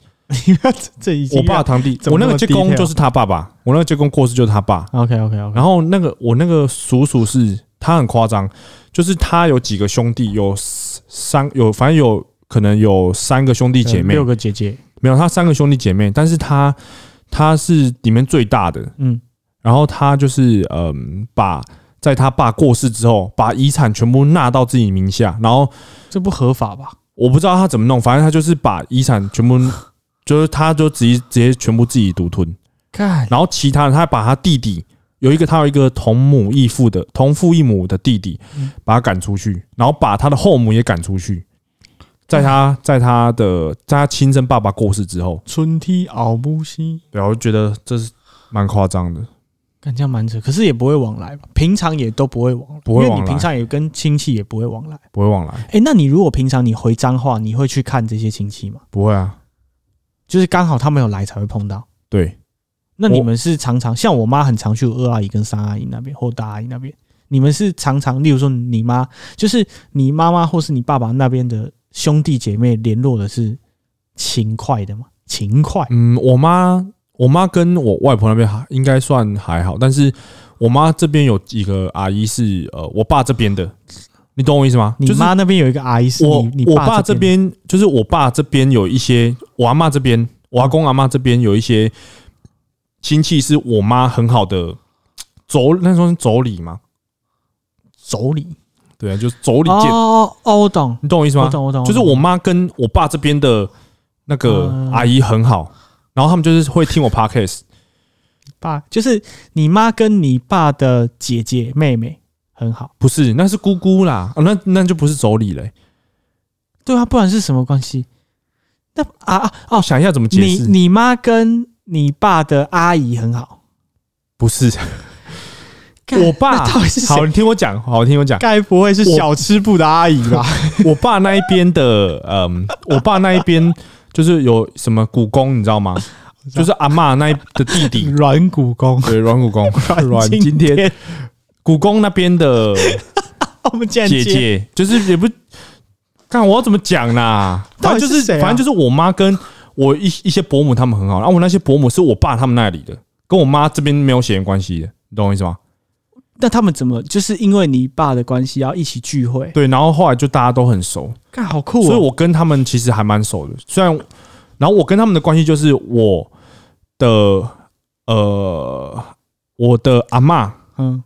这已经我爸堂弟，我那个舅公就是他爸爸，我那个舅公过世就是他爸。OK OK OK，然后那个我那个叔叔是他很夸张，就是他有几个兄弟，有三有反正有可能有三个兄弟姐妹。六，个姐姐，没有他三个兄弟姐妹，但是他他是里面最大的，嗯，然后他就是嗯，把在他爸过世之后，把遗产全部纳到自己名下，然后这不合法吧？我不知道他怎么弄，反正他就是把遗产全部，就是他就直接直接全部自己独吞，看，然后其他人他把他弟弟有一个他有一个同母异父的同父异母的弟弟嗯，把他赶出去，然后把他的后母也赶出去，在他在他的在他亲生爸爸过世之后，春天熬不息，对，我就觉得这是蛮夸张的。感这样蛮扯，可是也不会往来吧？平常也都不会往来，因为不会往来。你平常也跟亲戚也不会往来。不会往来，哎、那你如果平常你回彰化，你会去看这些亲戚吗？不会啊，就是刚好他们有来才会碰到。对，那你们是常常像我妈很常去二阿姨跟三阿姨那边或大阿姨那边，你们是常常，例如说你妈，就是你妈妈或是你爸爸那边的兄弟姐妹联络的是勤快的吗？勤快，嗯，我妈我妈跟我外婆那边还应该算还好，但是我妈这边有几个阿姨是呃我爸这边的，你懂我意思吗？你就是妈那边有一个阿姨是我你你我爸这这边边就是我爸这边有一些，我阿妈这边，我阿公阿妈这边有一些亲戚是我妈很好的妯，那时候是妯娌嘛，妯娌？对啊，就是妯娌见，哦哦，我懂，你懂我意思吗？我懂，我懂，就是我妈跟我爸这边的那个嗯。阿姨很好，然后他们就是会听我 podcast，爸，就是你妈跟你爸的姐姐妹妹很好，不是，那是姑姑啦，哦、那那就不是妯娌嘞。对啊，不然是什么关系？那啊啊哦，哦，想一下怎么解你释？你妈跟你爸的阿姨很好，不是我爸到底是谁好，你听我讲，好，你听我讲。该不会是小吃部的阿姨吧？<laughs> 我爸那一边的，嗯，我爸那一边 <laughs> 就是有什么古工，你知道吗？就是阿妈那一的弟弟，软骨工，对，软古公，软今天古公那边的 <laughs> 姐姐，就是也不看我要怎么讲啦，反正就是反正就是我妈跟我一一些伯母他们很好，然后我那些伯母是我爸他们那里的，跟我妈这边没有血缘关系的，你懂我意思吗？那他们怎么就是因为你爸的关系要一起聚会？对，然后后来就大家都很熟，看好酷哦！所以我跟他们其实还蛮熟的。虽然，然后我跟他们的关系就是我的呃，我的阿嬷嗯，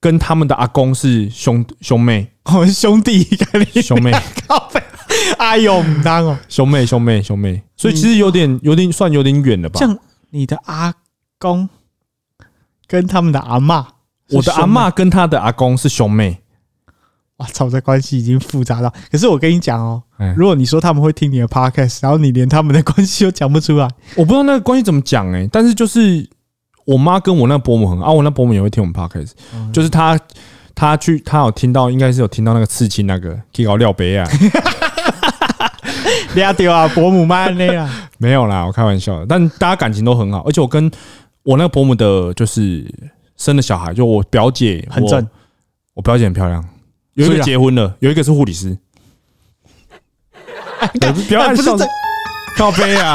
跟他们的阿公是兄兄妹，我们兄弟兄妹，<laughs> 靠背，哎呦，唔当哦，兄妹，兄妹，兄妹，所以其实有点有点算有点远了吧。像？你的阿公跟他们的阿嬷，我的阿嬷跟他的阿公是兄妹，哇操，这关系已经复杂到。可是我跟你讲哦，哎，如果你说他们会听你的 podcast，然后你连他们的关系都讲不出来，我不知道那个关系怎么讲哎，但是就是我妈跟我那伯母很好，啊，我那伯母也会听我们 podcast，就是她她去她有听到，应该是有听到那个刺青那个可以搞廖杯啊，<laughs> 俩丢啊，伯母妈那样，<laughs> 没有啦，我开玩笑的。但大家感情都很好，而且我跟我那个伯母的，就是生的小孩，就我表姐很正，我表姐很漂亮，有一个结婚了，有一个是护理师。<laughs> 不要按笑不是这靠背啊！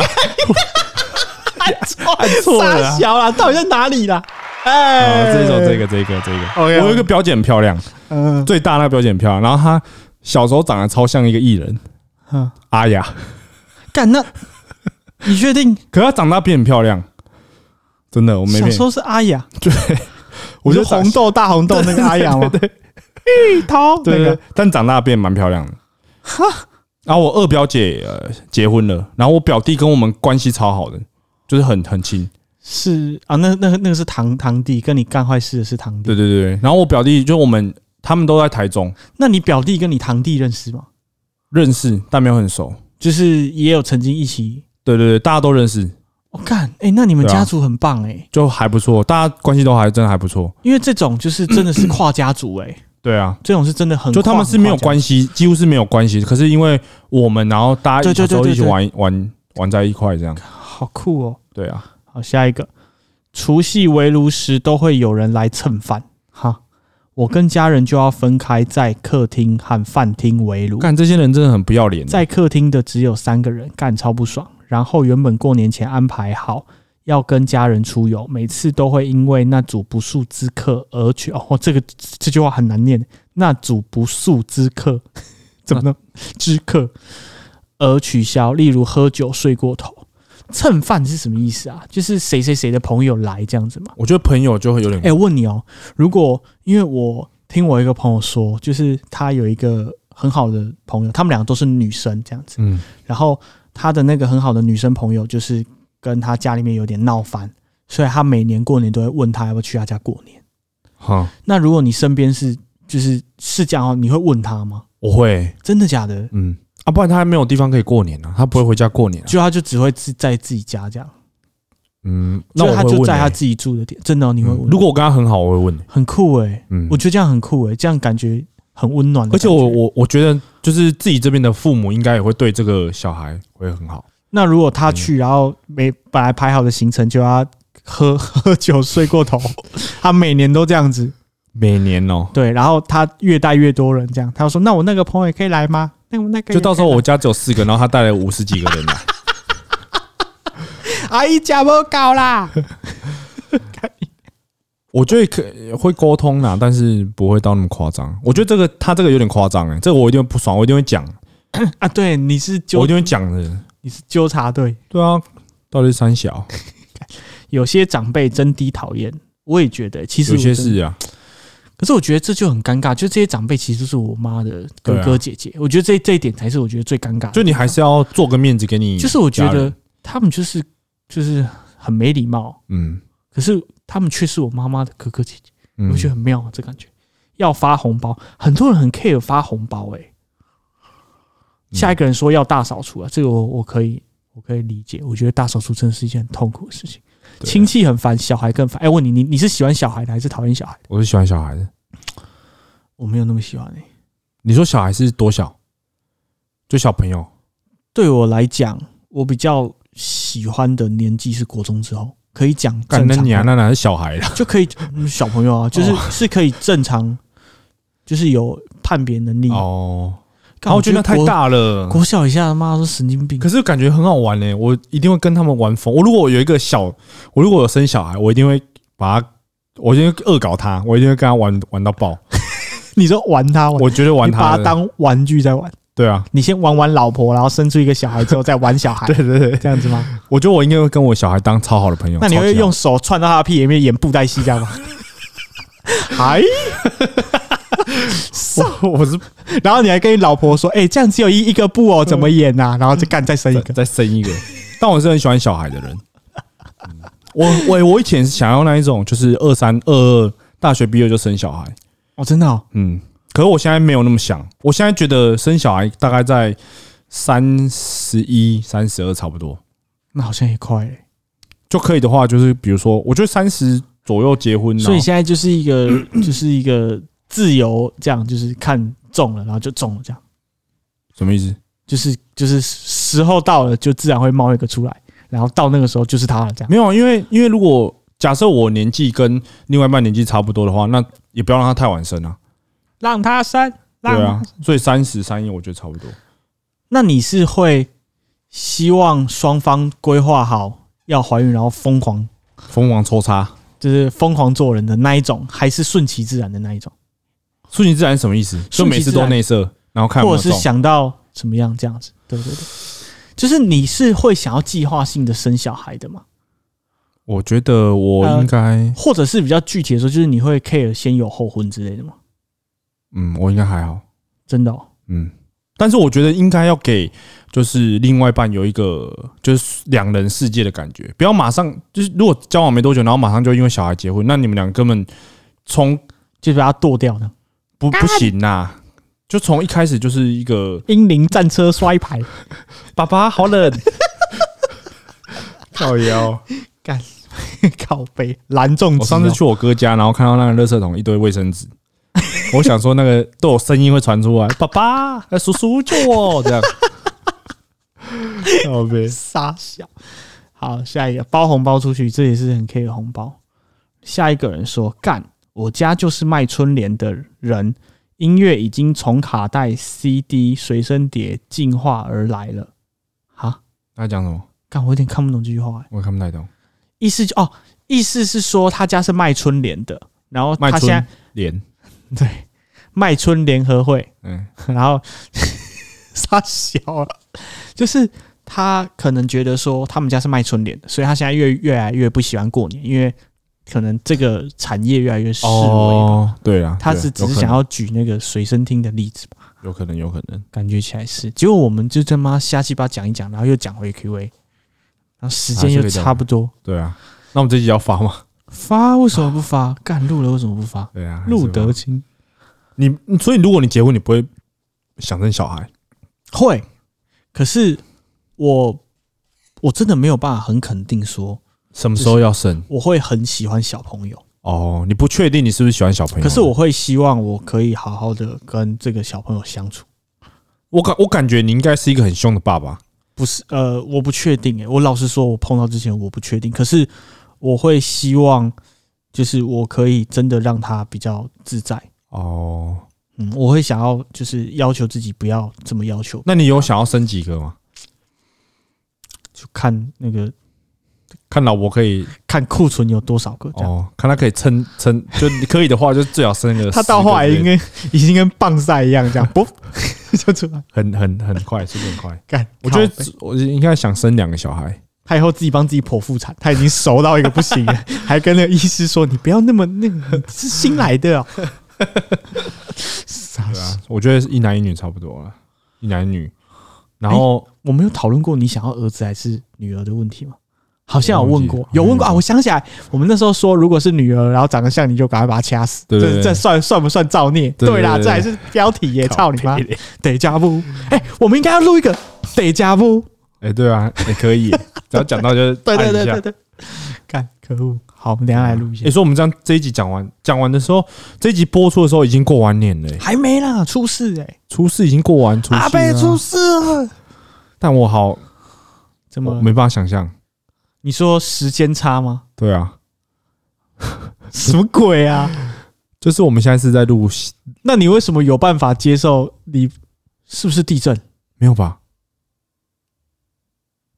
按错了到底在哪里啦？啊，哎，这种这个这个这个。我有一个表姐很漂亮，嗯。最大那个表姐很漂亮，然后她小时候长得超像一个艺人嗯，阿雅，干那，你确定？可是她长大变很漂亮，真的我没骗小时，候是阿雅？我觉得你说红豆大红豆那个阿雅吗？对芋头对对那个，但长大变蛮漂亮的。哈。然后我二表姐呃结婚了，然后我表弟跟我们关系超好的，就是很很亲。是啊，那那个那个是堂堂弟，跟你干坏事的是堂弟。对对对对，然后我表弟就我们他们都在台中那你表弟跟你堂弟认识吗？认识，但没有很熟。就是也有曾经一起。对对对，大家都认识，我干，哎，那你们家族很棒哎，就还不错，大家关系都还真的还不错。因为这种就是真的是跨家族哎，对啊，这种是真的很就他们是没有关系。几乎是没有关系。可是因为我们，然后大家对对小时候一起玩玩玩在一块，这样。好酷哦！对啊，好，下一个，除夕围炉时都会有人来蹭饭，哈，我跟家人就要分开在客厅和饭厅围炉，干这些人真的很不要脸。在客厅的只有三个人，干超不爽。然后原本过年前安排好要跟家人出游，每次都会因为那组不速之客而取哦，这个这句话很难念，那组不速之客 <laughs> 怎么呢？之客而取消，例如喝酒睡过头。蹭饭是什么意思啊？就是谁谁谁的朋友来这样子吗？我觉得朋友就会有点哎、我问你哦，如果因为我听我一个朋友说，就是他有一个很好的朋友，他们两个都是女生这样子，嗯然后他的那个很好的女生朋友就是跟他家里面有点闹翻，所以他每年过年都会问他要不要去他家过年。好，那如果你身边是就是是这样哦，你会问他吗？我会真的假的？嗯啊，不然他还没有地方可以过年啊，他不会回家过年啊。就他就只会自在自己家这样，嗯，那他就在他自己住的点，真的哦、你会问？嗯如果我跟他很好，我会问。很酷诶、嗯我，觉得这样很酷诶、欸这样感觉很温暖而。且我我我觉得就是自己这边的父母应该也会对这个小孩会很好。那如果他嗯去，然后没本来排好的行程就要喝 <laughs> 喝酒睡过头，他每年都这样子，每年哦，对，然后他越带越多人这样，他就说：“那我那个朋友也可以来吗？那我那个就到时候我家只有四个，然后他带了五十几个人来。<laughs> 阿姨家不搞啦。<laughs> 我觉得可会沟通啦，但是不会到那么夸张。我觉得这个他这个有点夸张哎，这个我一定会不爽，我一定会讲，<coughs> 啊，对，你是我纠一定会讲的。你是纠察队，对啊，到底是三小，<laughs> 有些长辈真低讨厌，我也觉得，其实有些我真的是啊，可是我觉得这就很尴尬，就这些长辈其实都是我妈的哥哥姐姐，我觉得这这一点才是我觉得最尴尬的。就你还是要做个面子给你。就是我觉得他们就是就是很没礼貌，嗯可是他们却是我妈妈的哥哥姐姐，嗯我觉得很妙啊，这感觉。要发红包，很多人很 care 发红包、欸，下一个人说要大扫除啊，这个我我可以我可以理解，我觉得大扫除真的是一件很痛苦的事情，对亲戚很烦，小孩更烦。哎、问你，你你是喜欢小孩的还是讨厌小孩的？我是喜欢小孩的。我没有那么喜欢诶、你说小孩是多小？就小朋友对我来讲，我比较喜欢的年纪是国中之后，可以讲干你啊那哪是小孩了？就可以、嗯小朋友啊，就是、<laughs> 哦是可以正常，就是有判别能力。哦，干然后我觉得那太大了。国小一下他妈都神经病。可是感觉很好玩呢、我一定会跟他们玩疯。我如果我有一个小，我如果有生小孩，我一定会把他，我一定会恶搞他，我一定会跟他玩玩到爆。<laughs> 你说玩他，我觉得玩他把他。当玩具在玩。对啊，你先玩玩老婆，然后生出一个小孩之后再玩小孩，<laughs> 对对对，这样子吗？我觉得我应该会跟我小孩当超好的朋友。那你会用手串到他的屁眼里面演布袋戏这样吗？<laughs> 哎，<laughs> 我我是然后你还跟你老婆说：“哎，这样只有一一个布哦，怎么演呐？”然后就干再生一个。再生一个，但我是很喜欢小孩的人。嗯我我我以前是想要那一种，就是二三二二大学毕业就生小孩。哦，真的哦，嗯，可是我现在没有那么想，我现在觉得生小孩大概在三十一、三十二差不多那好像也快欸。就可以的话，就是比如说，我觉得三十左右结婚，所以现在就是一个 <clears throat> 就是一个自由这样，就是看中了，然后就中了这样。什么意思？就是就是时候到了，就自然会冒一个出来，然后到那个时候就是他了，这样。没有啊，因为因为如果假设我年纪跟另外一半年纪差不多的话，那也不要让他太晚生啊。让他生，让对啊，所以三十三亿我觉得差不多。那你是会希望双方规划好要怀孕，然后疯狂疯狂抽插，就是疯狂做人的那一种，还是顺其自然的那一种，顺其自然什么意思？就每次都内射，然后看或者是。想到怎么样这样子？对对对，就是你是会想要计划性的生小孩的吗？我觉得我应该，或者是比较具体的说，就是你会 care 先有后婚之类的吗？嗯，我应该还好，真的、哦，嗯。但是我觉得应该要给，就是另外一半有一个就是两人世界的感觉，不要马上就是如果交往没多久，然后马上就因为小孩结婚，那你们两个根本从就是把它剁掉的。不不行呐、就从一开始就是一个英灵战车摔牌，<laughs> 爸爸好冷，<laughs> 靠腰。干 <laughs> 靠背蓝重、哦。我上次去我哥家，然后看到那个垃圾桶一堆卫生纸，我想说那个都有声音会传出来，爸爸、呃叔叔救我这样。靠背，傻笑。好，下一个包红包出去，这也是很 K 的红包。下一个人说：“干，我家就是卖春联的人，音乐已经从卡带、CD、随身碟进化而来了。”哈，他讲什么？干，我有点看不懂这句话、欸。我也看不太懂。意思就哦，意思是说他家是卖春联的，然后卖他现在春联，<laughs> 对卖春联合会，嗯，然后 <laughs> 傻小了，就是他可能觉得说他们家是卖春联的，所以他现在越越来越不喜欢过年，因为可能这个产业越来越式微对啊，他是只是想要举那个随身听的例子吧，有可能，有可能。感觉起来是。结果我们就他妈瞎鸡巴讲一讲，然后又讲回 Q&A，然后时间又差不多。对啊，那我们这集要发吗？发为什么不发？干录了为什么不发？对啊，录得清你，所以如果你结婚，你不会想生小孩？会，可是我我真的没有办法很肯定说什么时候要生？我会很喜欢小朋友，哦，你不确定你是不是喜欢小朋友？可是我会希望我可以好好的跟这个小朋友相处。我感我感觉你应该是一个很凶的爸爸。不是，呃，我不确定诶、我老实说，我碰到之前我不确定，可是我会希望，就是我可以真的让他比较自在。哦，嗯，我会想要就是要求自己不要这么要求，那你有想要生几个吗？就看那个看老婆可以看库存有多少个。哦，看他可以撑撑，就你可以的话，就最好生个。<laughs> 他到后来应该已经跟棒赛一样，这样 <laughs> 不就出来很很很快，速度很快。干。我觉得我应该想生两个小孩。他以后自己帮自己剖腹产，他已经熟到一个不行了，<laughs> 还跟那个医师说：“你不要那么那个，是新来的哦。”傻对啊，我觉得一男一女差不多了，一男一女。然后我们有讨论过你想要儿子还是女儿的问题吗？好像有问过有问过啊！我想起来，我们那时候说，如果是女儿，然后长得像你，就赶快把她掐死。这这算算不算造孽？对啦，这还是标题耶！操你妈得加布，哎，我们应该要录一个得加布。哎，对啊，也可以，<laughs> 只要讲到就是对对对对对，干可恶！好，我们等下来录一下你。说我们这样这一集讲完，讲完的时候，这一集播出的时候已经过完年了、欸，还没啦，出事哎！初四已经过完，阿贝了出事了，但我好怎么我没办法想象，你说时间差吗？对啊，<laughs> 什么鬼啊？就是我们现在是在录，那你为什么有办法接受？你是不是地震？没有吧？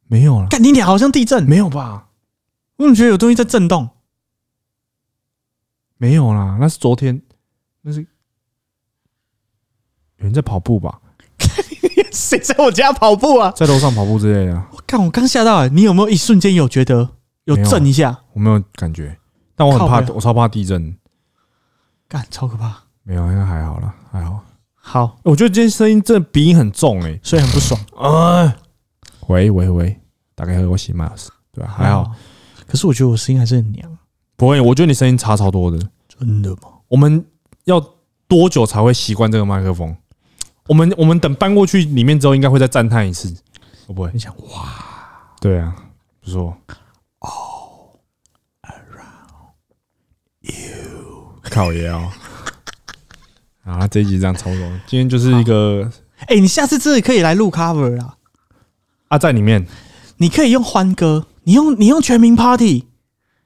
没有了，干你俩好像地震，没有吧？我怎么觉得有东西在震动？没有啦，那是昨天，那是有人在跑步吧，<laughs> 谁在我家跑步啊？在楼上跑步之类的，我看我刚吓到哎、你有没有一瞬间有觉得有震一下？我没有感觉，但我很怕我超怕地震。干超可怕。没有，应该还好啦，还好。好，我觉得今天声音真的鼻音很重诶、所以很不爽。哎，喂喂喂，大概和我洗马斯，对吧、还好，。可是我觉得我声音还是很娘，不会。我觉得你声音差超多的。真的吗？我们要多久才会习惯这个麦克风？我们我们等搬过去里面之后，应该会再赞叹一次，会不会。你？想哇，对啊，不错。靠腰，<laughs> 啊，这一集这样操作，今天就是一个哎、你下次真的可以来录 cover 啦，啊，在里面。你可以用欢歌，你用你用全民 Party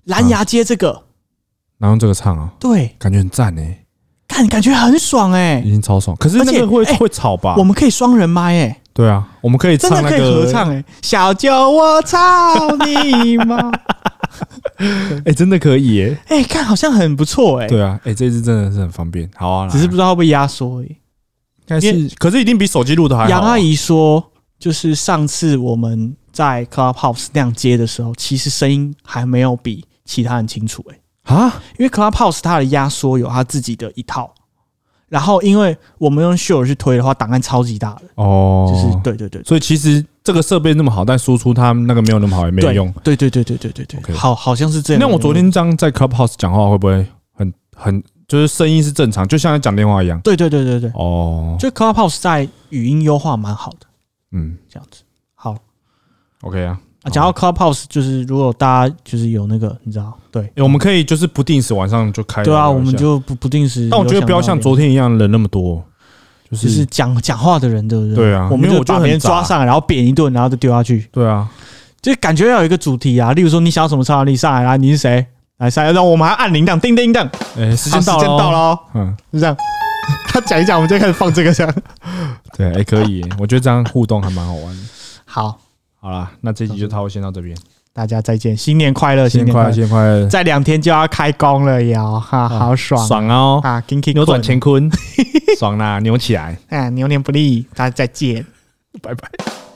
蓝牙接这个，然后用这个唱啊，对，感觉很赞哎，看感觉很爽哎、已经超爽。可是那个会哎会吵吧？我？们可以双人麦哎、对啊，我们可以唱那真的可以合唱哎、小酒窝操你妈！哎，<laughs> 真的可以耶。哎、看好像很不错哎、对啊，哎，这支真的是很方便。好啊，只是不知道会不会压缩而已。应该是，可是一定比手机录的还好啊。杨阿姨说，就是上次我们在 Clubhouse 那样接的时候，其实声音还没有比其他人清楚哎、啊，因为 Clubhouse 它的压缩有它自己的一套，然后因为我们用 Shure 去推的话，档案超级大的，哦，就是对对对所以其实这个设备那么好，但输出它那个没有那么好，也没有对用。对对对对对对对好好像是这样。那我昨天这样在 Clubhouse 讲话，会不会很很就是声音是正常，就像在讲电话一样？对对对对对，哦，就 Clubhouse 在语音优化蛮好的，嗯这样子。好，OK 啊。啊，讲到 Clubhouse，就是如果大家就是有那个，你知道，对欸我们可以就是不定时晚上就开。对啊，我们。就不不定时。但我觉得不要像昨天一样人那么多，就就是是讲讲话的人，对不对？对啊我们因为我觉得就把别人杂抓上来，然后扁一顿，然后就丢下去，对啊，就感觉要有一个主题啊。例如说，你想要什么超能力上来啦？你是谁？来上来，让我们还按铃铛，叮叮当，哎，时好间到了，时间到了，哦，嗯，是这样。<laughs> 他讲一讲，我们就开始放这个，这样。对，哎，可以，我觉得这样互动还蛮好玩的。好，好啦，那这集就差不多先到这边，大家再见，新年快乐，新年快乐，新年快乐！再两天就要开工了哟，哈，好爽爽哦，啊！扭转乾坤，<laughs> 爽啦，扭起来，啊，牛年不利，大家再见。拜拜。